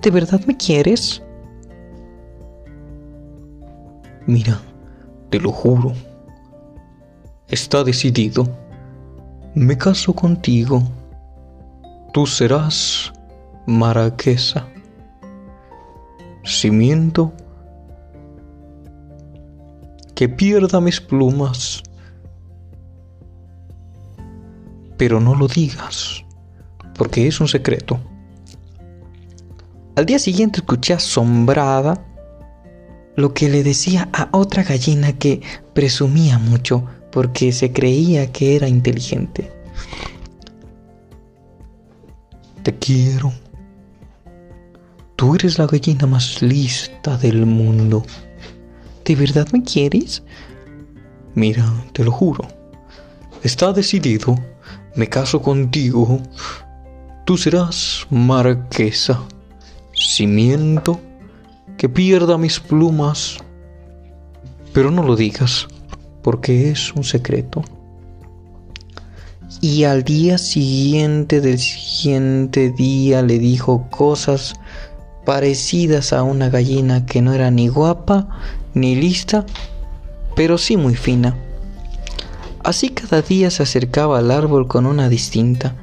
¿De verdad me quieres? Mira, te lo juro. Está decidido. Me caso contigo. Tú serás maraquesa. Si miento, que pierda mis plumas. Pero no lo digas, porque es un secreto. Al día siguiente escuché asombrada lo que le decía a otra gallina que presumía mucho porque se creía que era inteligente. Te quiero. Tú eres la gallina más lista del mundo. ¿De verdad me quieres? Mira, te lo juro. Está decidido. Me caso contigo. Tú serás marquesa. Si miento, que pierda mis plumas. Pero no lo digas, porque es un secreto. Y al día siguiente del siguiente día le dijo cosas parecidas a una gallina que no era ni guapa ni lista, pero sí muy fina. Así cada día se acercaba al árbol con una distinta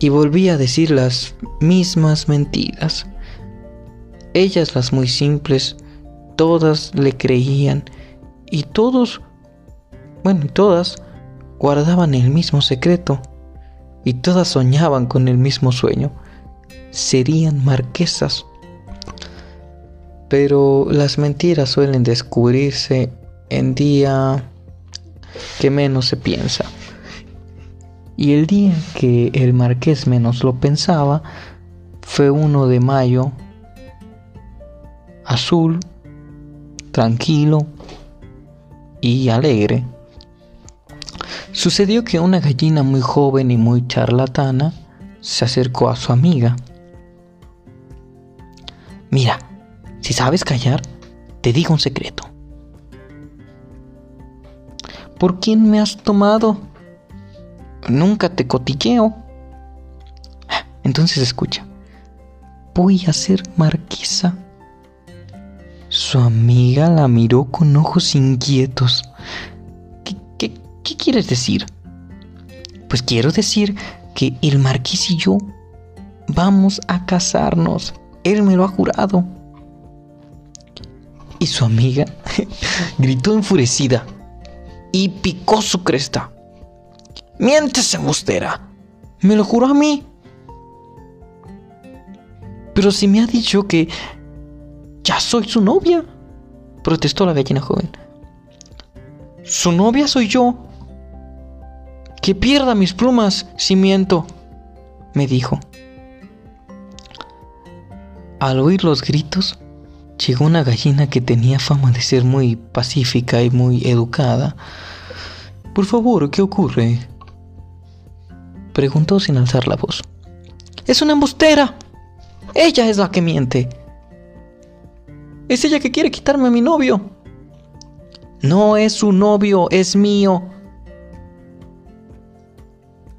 y volvía a decir las mismas mentiras. Ellas las muy simples, todas le creían y todos, bueno, todas guardaban el mismo secreto y todas soñaban con el mismo sueño. Serían marquesas. Pero las mentiras suelen descubrirse en día que menos se piensa. Y el día que el marqués menos lo pensaba fue uno de mayo azul, tranquilo y alegre. Sucedió que una gallina muy joven y muy charlatana se acercó a su amiga. Mira, si sabes callar, te digo un secreto. ¿Por quién me has tomado? Nunca te cotilleo. Entonces escucha. Voy a ser marquesa su amiga la miró con ojos inquietos. ¿Qué, quieres decir? Pues quiero decir que el marqués y yo vamos a casarnos. Él me lo ha jurado. Y su amiga gritó enfurecida y picó su cresta. Miéntese, mustera. Me lo juró a mí. Pero si me ha dicho que ya soy su novia, protestó la gallina joven. Su novia soy yo. Que pierda mis plumas si miento, me dijo. Al oír los gritos, llegó una gallina que tenía fama de ser muy pacífica y muy educada. Por favor, ¿qué ocurre? Preguntó sin alzar la voz. Es una embustera. Ella es la que miente. Es ella que quiere quitarme a mi novio. No es su novio, es mío.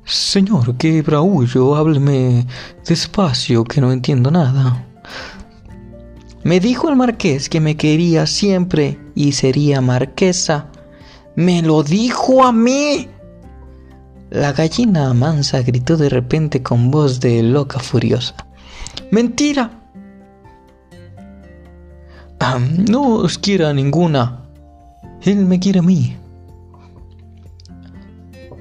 Señor, qué braullo, hábleme despacio, que no entiendo nada. Me dijo el marqués que me quería siempre y sería marquesa. Me lo dijo a mí. La gallina mansa gritó de repente con voz de loca furiosa. Mentira. No os quiera ninguna. Él me quiere a mí.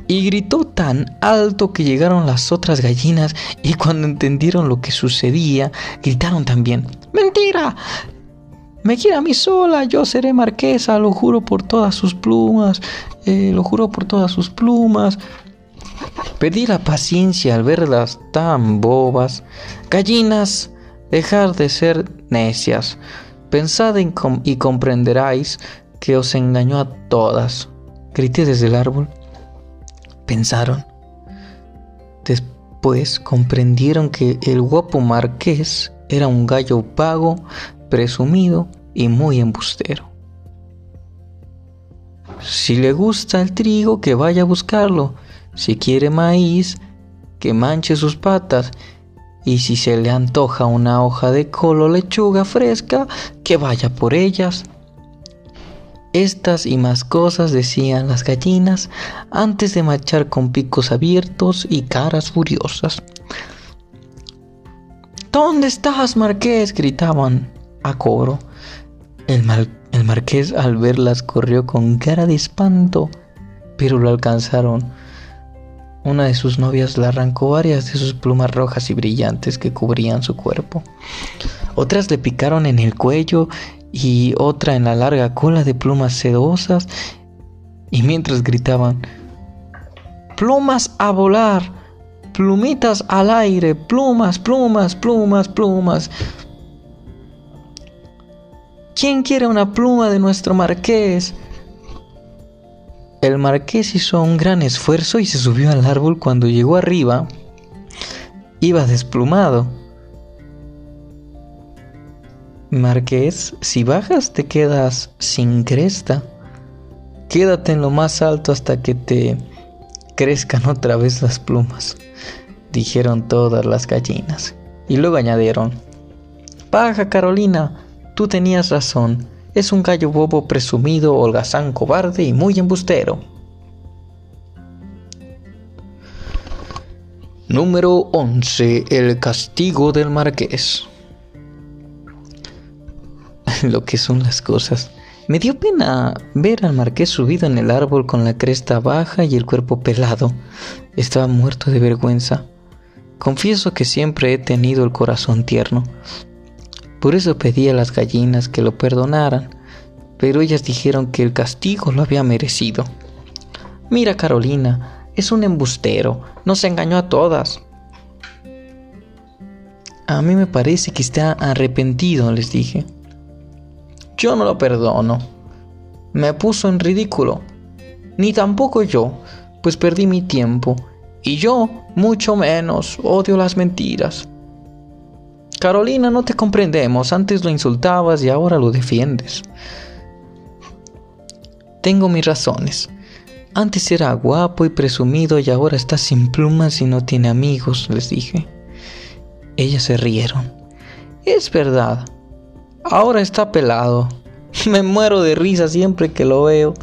Y gritó tan alto que llegaron las otras gallinas y cuando entendieron lo que sucedía, gritaron también, ¡Mentira! Me quiere a mí sola, yo seré marquesa, lo juro por todas sus plumas, eh, lo juro por todas sus plumas. Pedí la paciencia al verlas tan bobas. Gallinas, dejar de ser necias. Pensad y comprenderáis que os engañó a todas. Grité desde el árbol. Pensaron. Después comprendieron que el guapo marqués era un gallo vago, presumido y muy embustero. Si le gusta el trigo, que vaya a buscarlo. Si quiere maíz, que manche sus patas y si se le antoja una hoja de col o lechuga fresca, que vaya por ellas. Estas y más cosas decían las gallinas antes de marchar con picos abiertos y caras furiosas. ¿Dónde estás, marqués? gritaban a coro. El, el marqués al verlas corrió con cara de espanto, pero lo alcanzaron una de sus novias le arrancó varias de sus plumas rojas y brillantes que cubrían su cuerpo. Otras le picaron en el cuello y otra en la larga cola de plumas sedosas y mientras gritaban, plumas a volar, plumitas al aire, plumas, plumas, plumas, plumas. ¿Quién quiere una pluma de nuestro marqués? El marqués hizo un gran esfuerzo y se subió al árbol cuando llegó arriba. Iba desplumado. Marqués, si bajas te quedas sin cresta. Quédate en lo más alto hasta que te crezcan otra vez las plumas, dijeron todas las gallinas. Y luego añadieron, Paja Carolina, tú tenías razón, es un gallo bobo presumido, holgazán, cobarde y muy embustero. Número 11. El castigo del marqués. Lo que son las cosas. Me dio pena ver al marqués subido en el árbol con la cresta baja y el cuerpo pelado. Estaba muerto de vergüenza. Confieso que siempre he tenido el corazón tierno. Por eso pedí a las gallinas que lo perdonaran, pero ellas dijeron que el castigo lo había merecido. Mira, Carolina, es un embustero, nos engañó a todas. A mí me parece que está arrepentido, les dije. Yo no lo perdono. Me puso en ridículo. Ni tampoco yo, pues perdí mi tiempo. Y yo, mucho menos, odio las mentiras. Carolina, no te comprendemos. Antes lo insultabas y ahora lo defiendes. Tengo mis razones. Antes era guapo y presumido y ahora está sin plumas y no tiene amigos, les dije. Ellas se rieron. Es verdad, Ahora está pelado. Me muero de risa siempre que lo veo.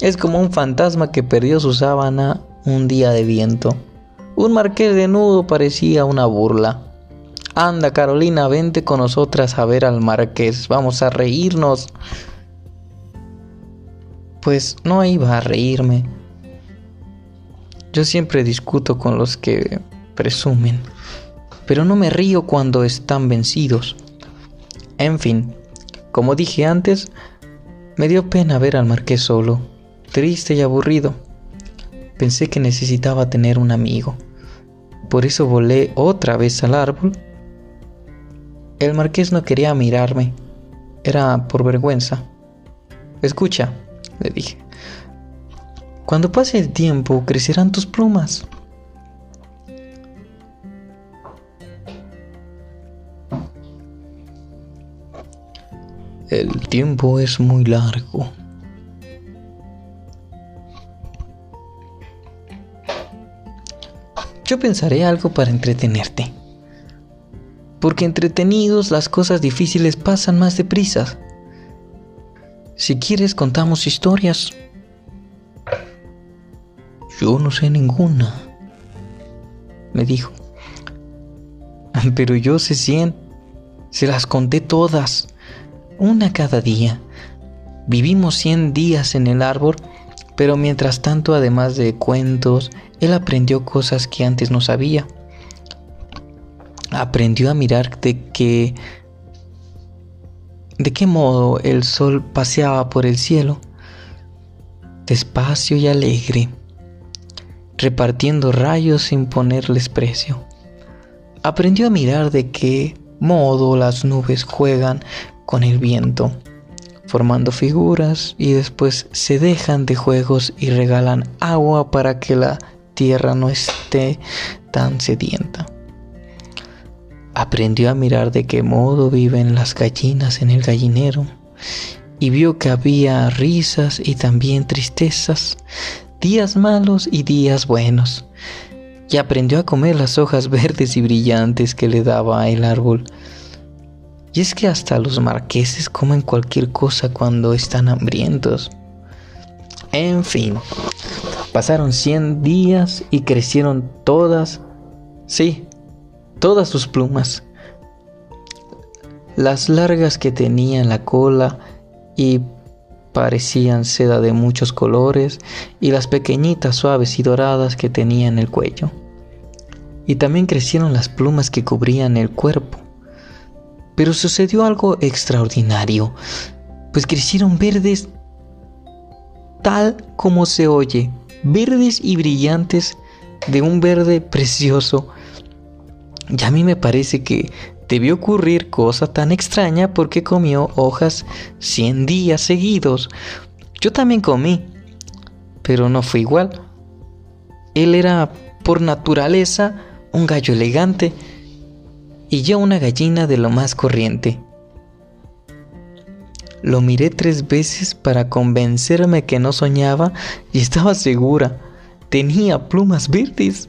Es como un fantasma que perdió su sábana un día de viento. Un marqués de nudo parecía una burla. Anda, Carolina, vente con nosotras a ver al marqués. Vamos a reírnos. Pues no iba a reírme. Yo siempre discuto con los que presumen, pero no me río cuando están vencidos. En fin, como dije antes, me dio pena ver al marqués solo, triste y aburrido. Pensé que necesitaba tener un amigo. Por eso volé otra vez al árbol. El marqués no quería mirarme. Era por vergüenza. Escucha, le dije. Cuando pase el tiempo crecerán tus plumas. El tiempo es muy largo. Yo pensaré algo para entretenerte. Porque entretenidos las cosas difíciles pasan más deprisa. Si quieres contamos historias. Yo no sé ninguna, me dijo. Pero yo sé cien. Se las conté todas una cada día. Vivimos 100 días en el árbol, pero mientras tanto, además de cuentos, él aprendió cosas que antes no sabía. Aprendió a mirar de qué de qué modo el sol paseaba por el cielo, despacio y alegre, repartiendo rayos sin ponerles precio. Aprendió a mirar de qué modo las nubes juegan con el viento, formando figuras y después se dejan de juegos y regalan agua para que la tierra no esté tan sedienta. Aprendió a mirar de qué modo viven las gallinas en el gallinero y vio que había risas y también tristezas, días malos y días buenos. Y aprendió a comer las hojas verdes y brillantes que le daba el árbol y es que hasta los marqueses comen cualquier cosa cuando están hambrientos. En fin, pasaron 100 días y crecieron todas, sí, todas sus plumas. Las largas que tenía en la cola y parecían seda de muchos colores y las pequeñitas suaves y doradas que tenía en el cuello. Y también crecieron las plumas que cubrían el cuerpo Pero sucedió algo extraordinario, pues crecieron verdes tal como se oye, verdes y brillantes de un verde precioso. Y a mí me parece que debió ocurrir cosa tan extraña porque comió hojas cien días seguidos. Yo también comí, pero no fue igual. Él era por naturaleza un gallo elegante y yo una gallina de lo más corriente. Lo miré tres veces para convencerme que no soñaba y estaba segura. Tenía plumas verdes.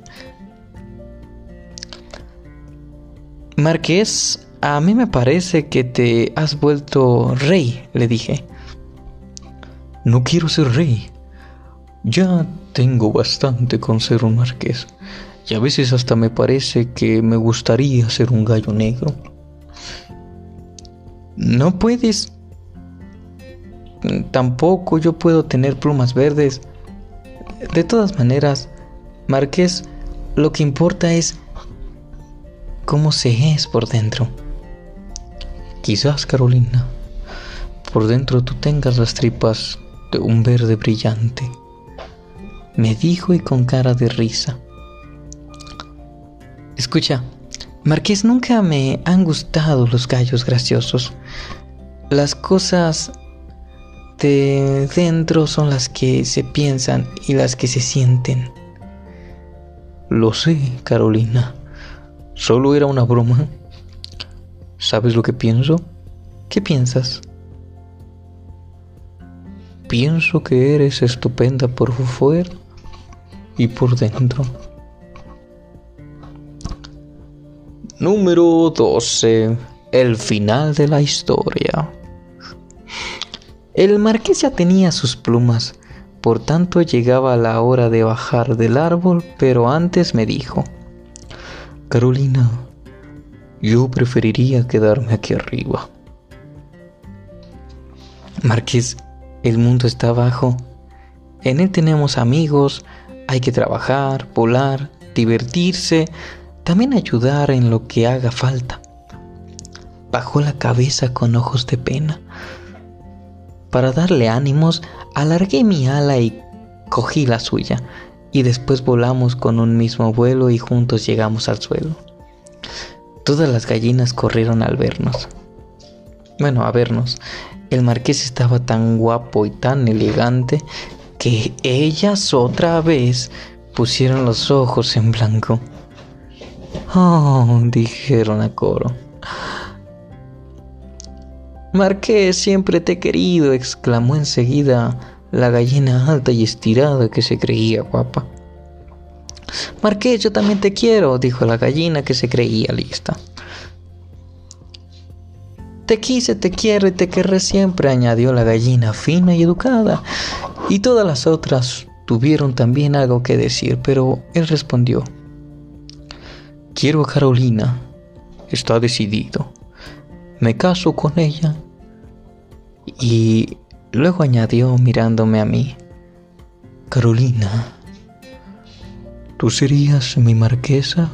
Marqués, a mí me parece que te has vuelto rey, le dije. No quiero ser rey. Ya tengo bastante con ser un marqués. Y a veces hasta me parece que me gustaría ser un gallo negro. No puedes tampoco yo puedo tener plumas verdes. De todas maneras, Marqués, lo que importa es cómo se es por dentro. Quizás, Carolina, por dentro tú tengas las tripas de un verde brillante, me dijo y con cara de risa. Escucha, Marqués, nunca me han gustado los gallos graciosos. Las cosas de dentro son las que se piensan y las que se sienten. Lo sé, Carolina. Solo era una broma. ¿Sabes lo que pienso? ¿Qué piensas? Pienso que eres estupenda por fuera y por dentro. Número 12. El final de la historia. El marqués ya tenía sus plumas, por tanto llegaba la hora de bajar del árbol, pero antes me dijo, Carolina, yo preferiría quedarme aquí arriba. Marqués, el mundo está abajo. En él tenemos amigos, hay que trabajar, volar, divertirse, también ayudar en lo que haga falta. Bajó la cabeza con ojos de pena. Para darle ánimos, alargué mi ala y cogí la suya, y después volamos con un mismo vuelo y juntos llegamos al suelo. Todas las gallinas corrieron al vernos. Bueno, a vernos. El marqués estaba tan guapo y tan elegante que ellas otra vez pusieron los ojos en blanco. Oh, dijeron a coro. Marqués, siempre te he querido, exclamó enseguida la gallina alta y estirada que se creía guapa. Marqués, yo también te quiero, dijo la gallina que se creía lista. Te quise, te quiero y te querré siempre, añadió la gallina fina y educada. Y todas las otras tuvieron también algo que decir, pero él respondió, Quiero a Carolina, está decidido me caso con ella. Y luego añadió mirándome a mí, Carolina, ¿tú serías mi marquesa?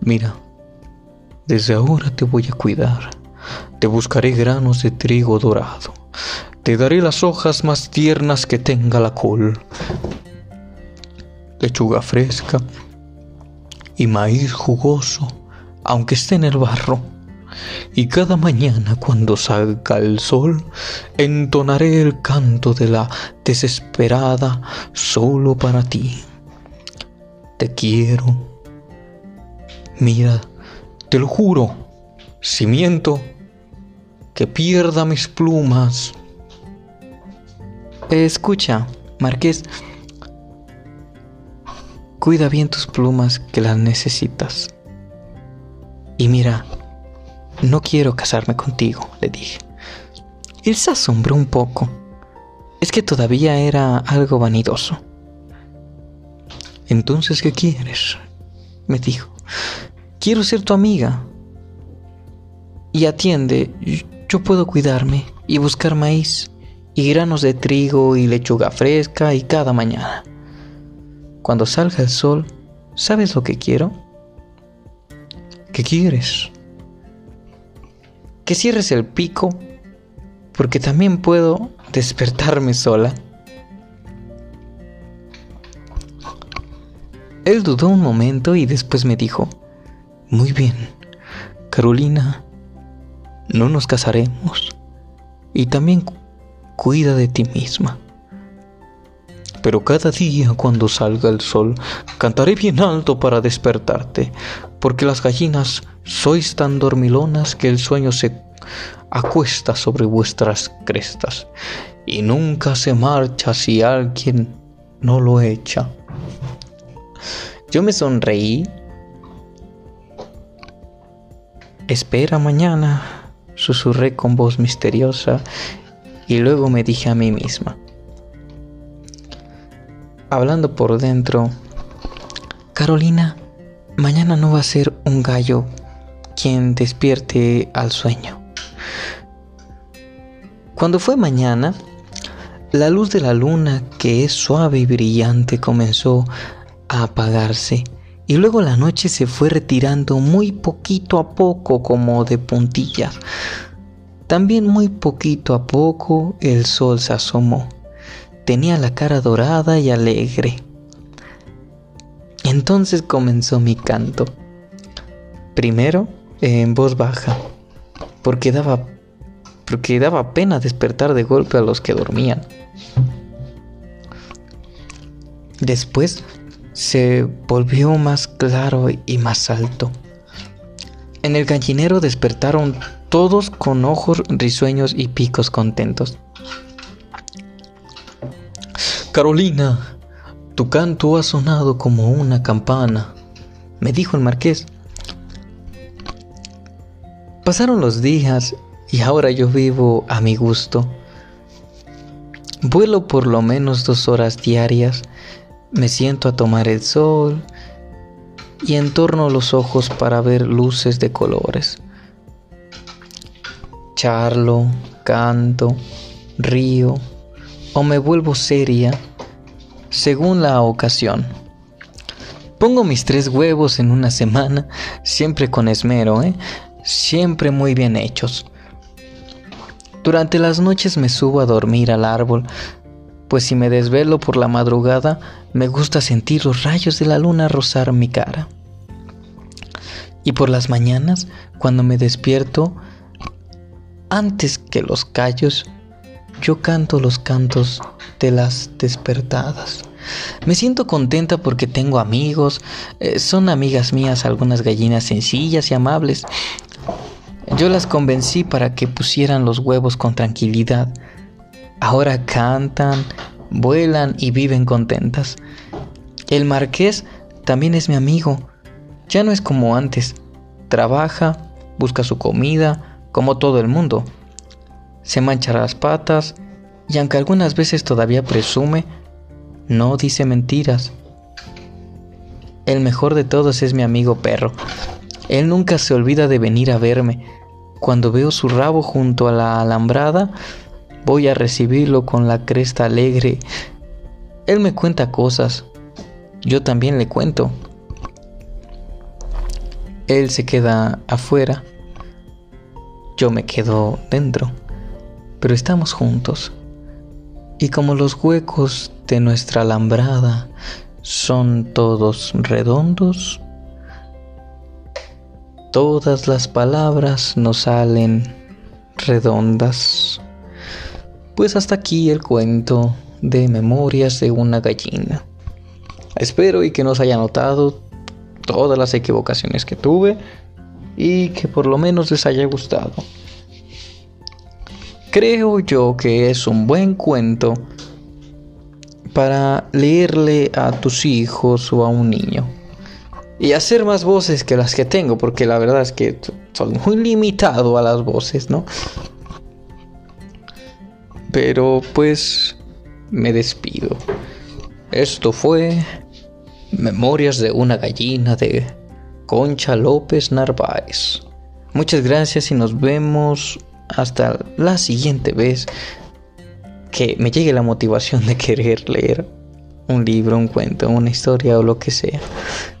Mira, desde ahora te voy a cuidar. Te buscaré granos de trigo dorado. Te daré las hojas más tiernas que tenga la col. Lechuga fresca y maíz jugoso aunque esté en el barro. Y cada mañana cuando salga el sol, entonaré el canto de la desesperada solo para ti. Te quiero. Mira, te lo juro, si miento, que pierda mis plumas. Escucha, Marqués, cuida bien tus plumas que las necesitas. Y mira, no quiero casarme contigo, le dije. Él se asombró un poco. Es que todavía era algo vanidoso. Entonces, ¿qué quieres? me dijo. Quiero ser tu amiga. Y atiende, yo puedo cuidarme y buscar maíz y granos de trigo y lechuga fresca y cada mañana. Cuando salga el sol, ¿sabes lo que quiero? ¿Qué quieres? Que cierres el pico, porque también puedo despertarme sola. Él dudó un momento y después me dijo, muy bien, Carolina, no nos casaremos y también cuida de ti misma. Pero cada día cuando salga el sol, cantaré bien alto para despertarte, porque las gallinas sois tan dormilonas que el sueño se acuesta sobre vuestras crestas y nunca se marcha si alguien no lo echa. Yo me sonreí. Espera mañana, susurré con voz misteriosa y luego me dije a mí misma, hablando por dentro, Carolina, mañana no va a ser un gallo quien despierte al sueño. Cuando fue mañana, la luz de la luna, que es suave y brillante, comenzó a apagarse y luego la noche se fue retirando muy poquito a poco como de puntillas. También muy poquito a poco el sol se asomó. Tenía la cara dorada y alegre. Entonces comenzó mi canto. Primero en voz baja, porque daba, porque daba pena despertar de golpe a los que dormían. Después se volvió más claro y más alto. En el gallinero despertaron todos con ojos risueños y picos contentos. Carolina, tu canto ha sonado como una campana, me dijo el marqués. Pasaron los días y ahora yo vivo a mi gusto. Vuelo por lo menos dos horas diarias, me siento a tomar el sol y entorno los ojos para ver luces de colores. Charlo, canto, río o me vuelvo seria según la ocasión. Pongo mis tres huevos en una semana, siempre con esmero, ¿eh? Siempre muy bien hechos. Durante las noches me subo a dormir al árbol, pues si me desvelo por la madrugada, me gusta sentir los rayos de la luna rozar mi cara. Y por las mañanas, cuando me despierto, antes que los callos, yo canto los cantos de las despertadas. Me siento contenta porque tengo amigos, eh, son amigas mías algunas gallinas sencillas y amables, yo las convencí para que pusieran los huevos con tranquilidad. Ahora cantan, vuelan y viven contentas. El marqués también es mi amigo. Ya no es como antes. Trabaja, busca su comida, como todo el mundo. Se mancha las patas y aunque algunas veces todavía presume, no dice mentiras. El mejor de todos es mi amigo perro. Él nunca se olvida de venir a verme. Cuando veo su rabo junto a la alambrada, voy a recibirlo con la cresta alegre. Él me cuenta cosas, yo también le cuento. Él se queda afuera, yo me quedo dentro, pero estamos juntos. Y como los huecos de nuestra alambrada son todos redondos, todas las palabras nos salen redondas. Pues hasta aquí el cuento de Memorias de una gallina. Espero y que nos haya notado todas las equivocaciones que tuve y que por lo menos les haya gustado. Creo yo que es un buen cuento para leerle a tus hijos o a un niño y hacer más voces que las que tengo, porque la verdad es que soy muy limitado a las voces, ¿no? Pero pues me despido. Esto fue Memorias de una gallina de Concha López Narváez. Muchas gracias y nos vemos hasta la siguiente vez que me llegue la motivación de querer leer un libro, un cuento, una historia o lo que sea.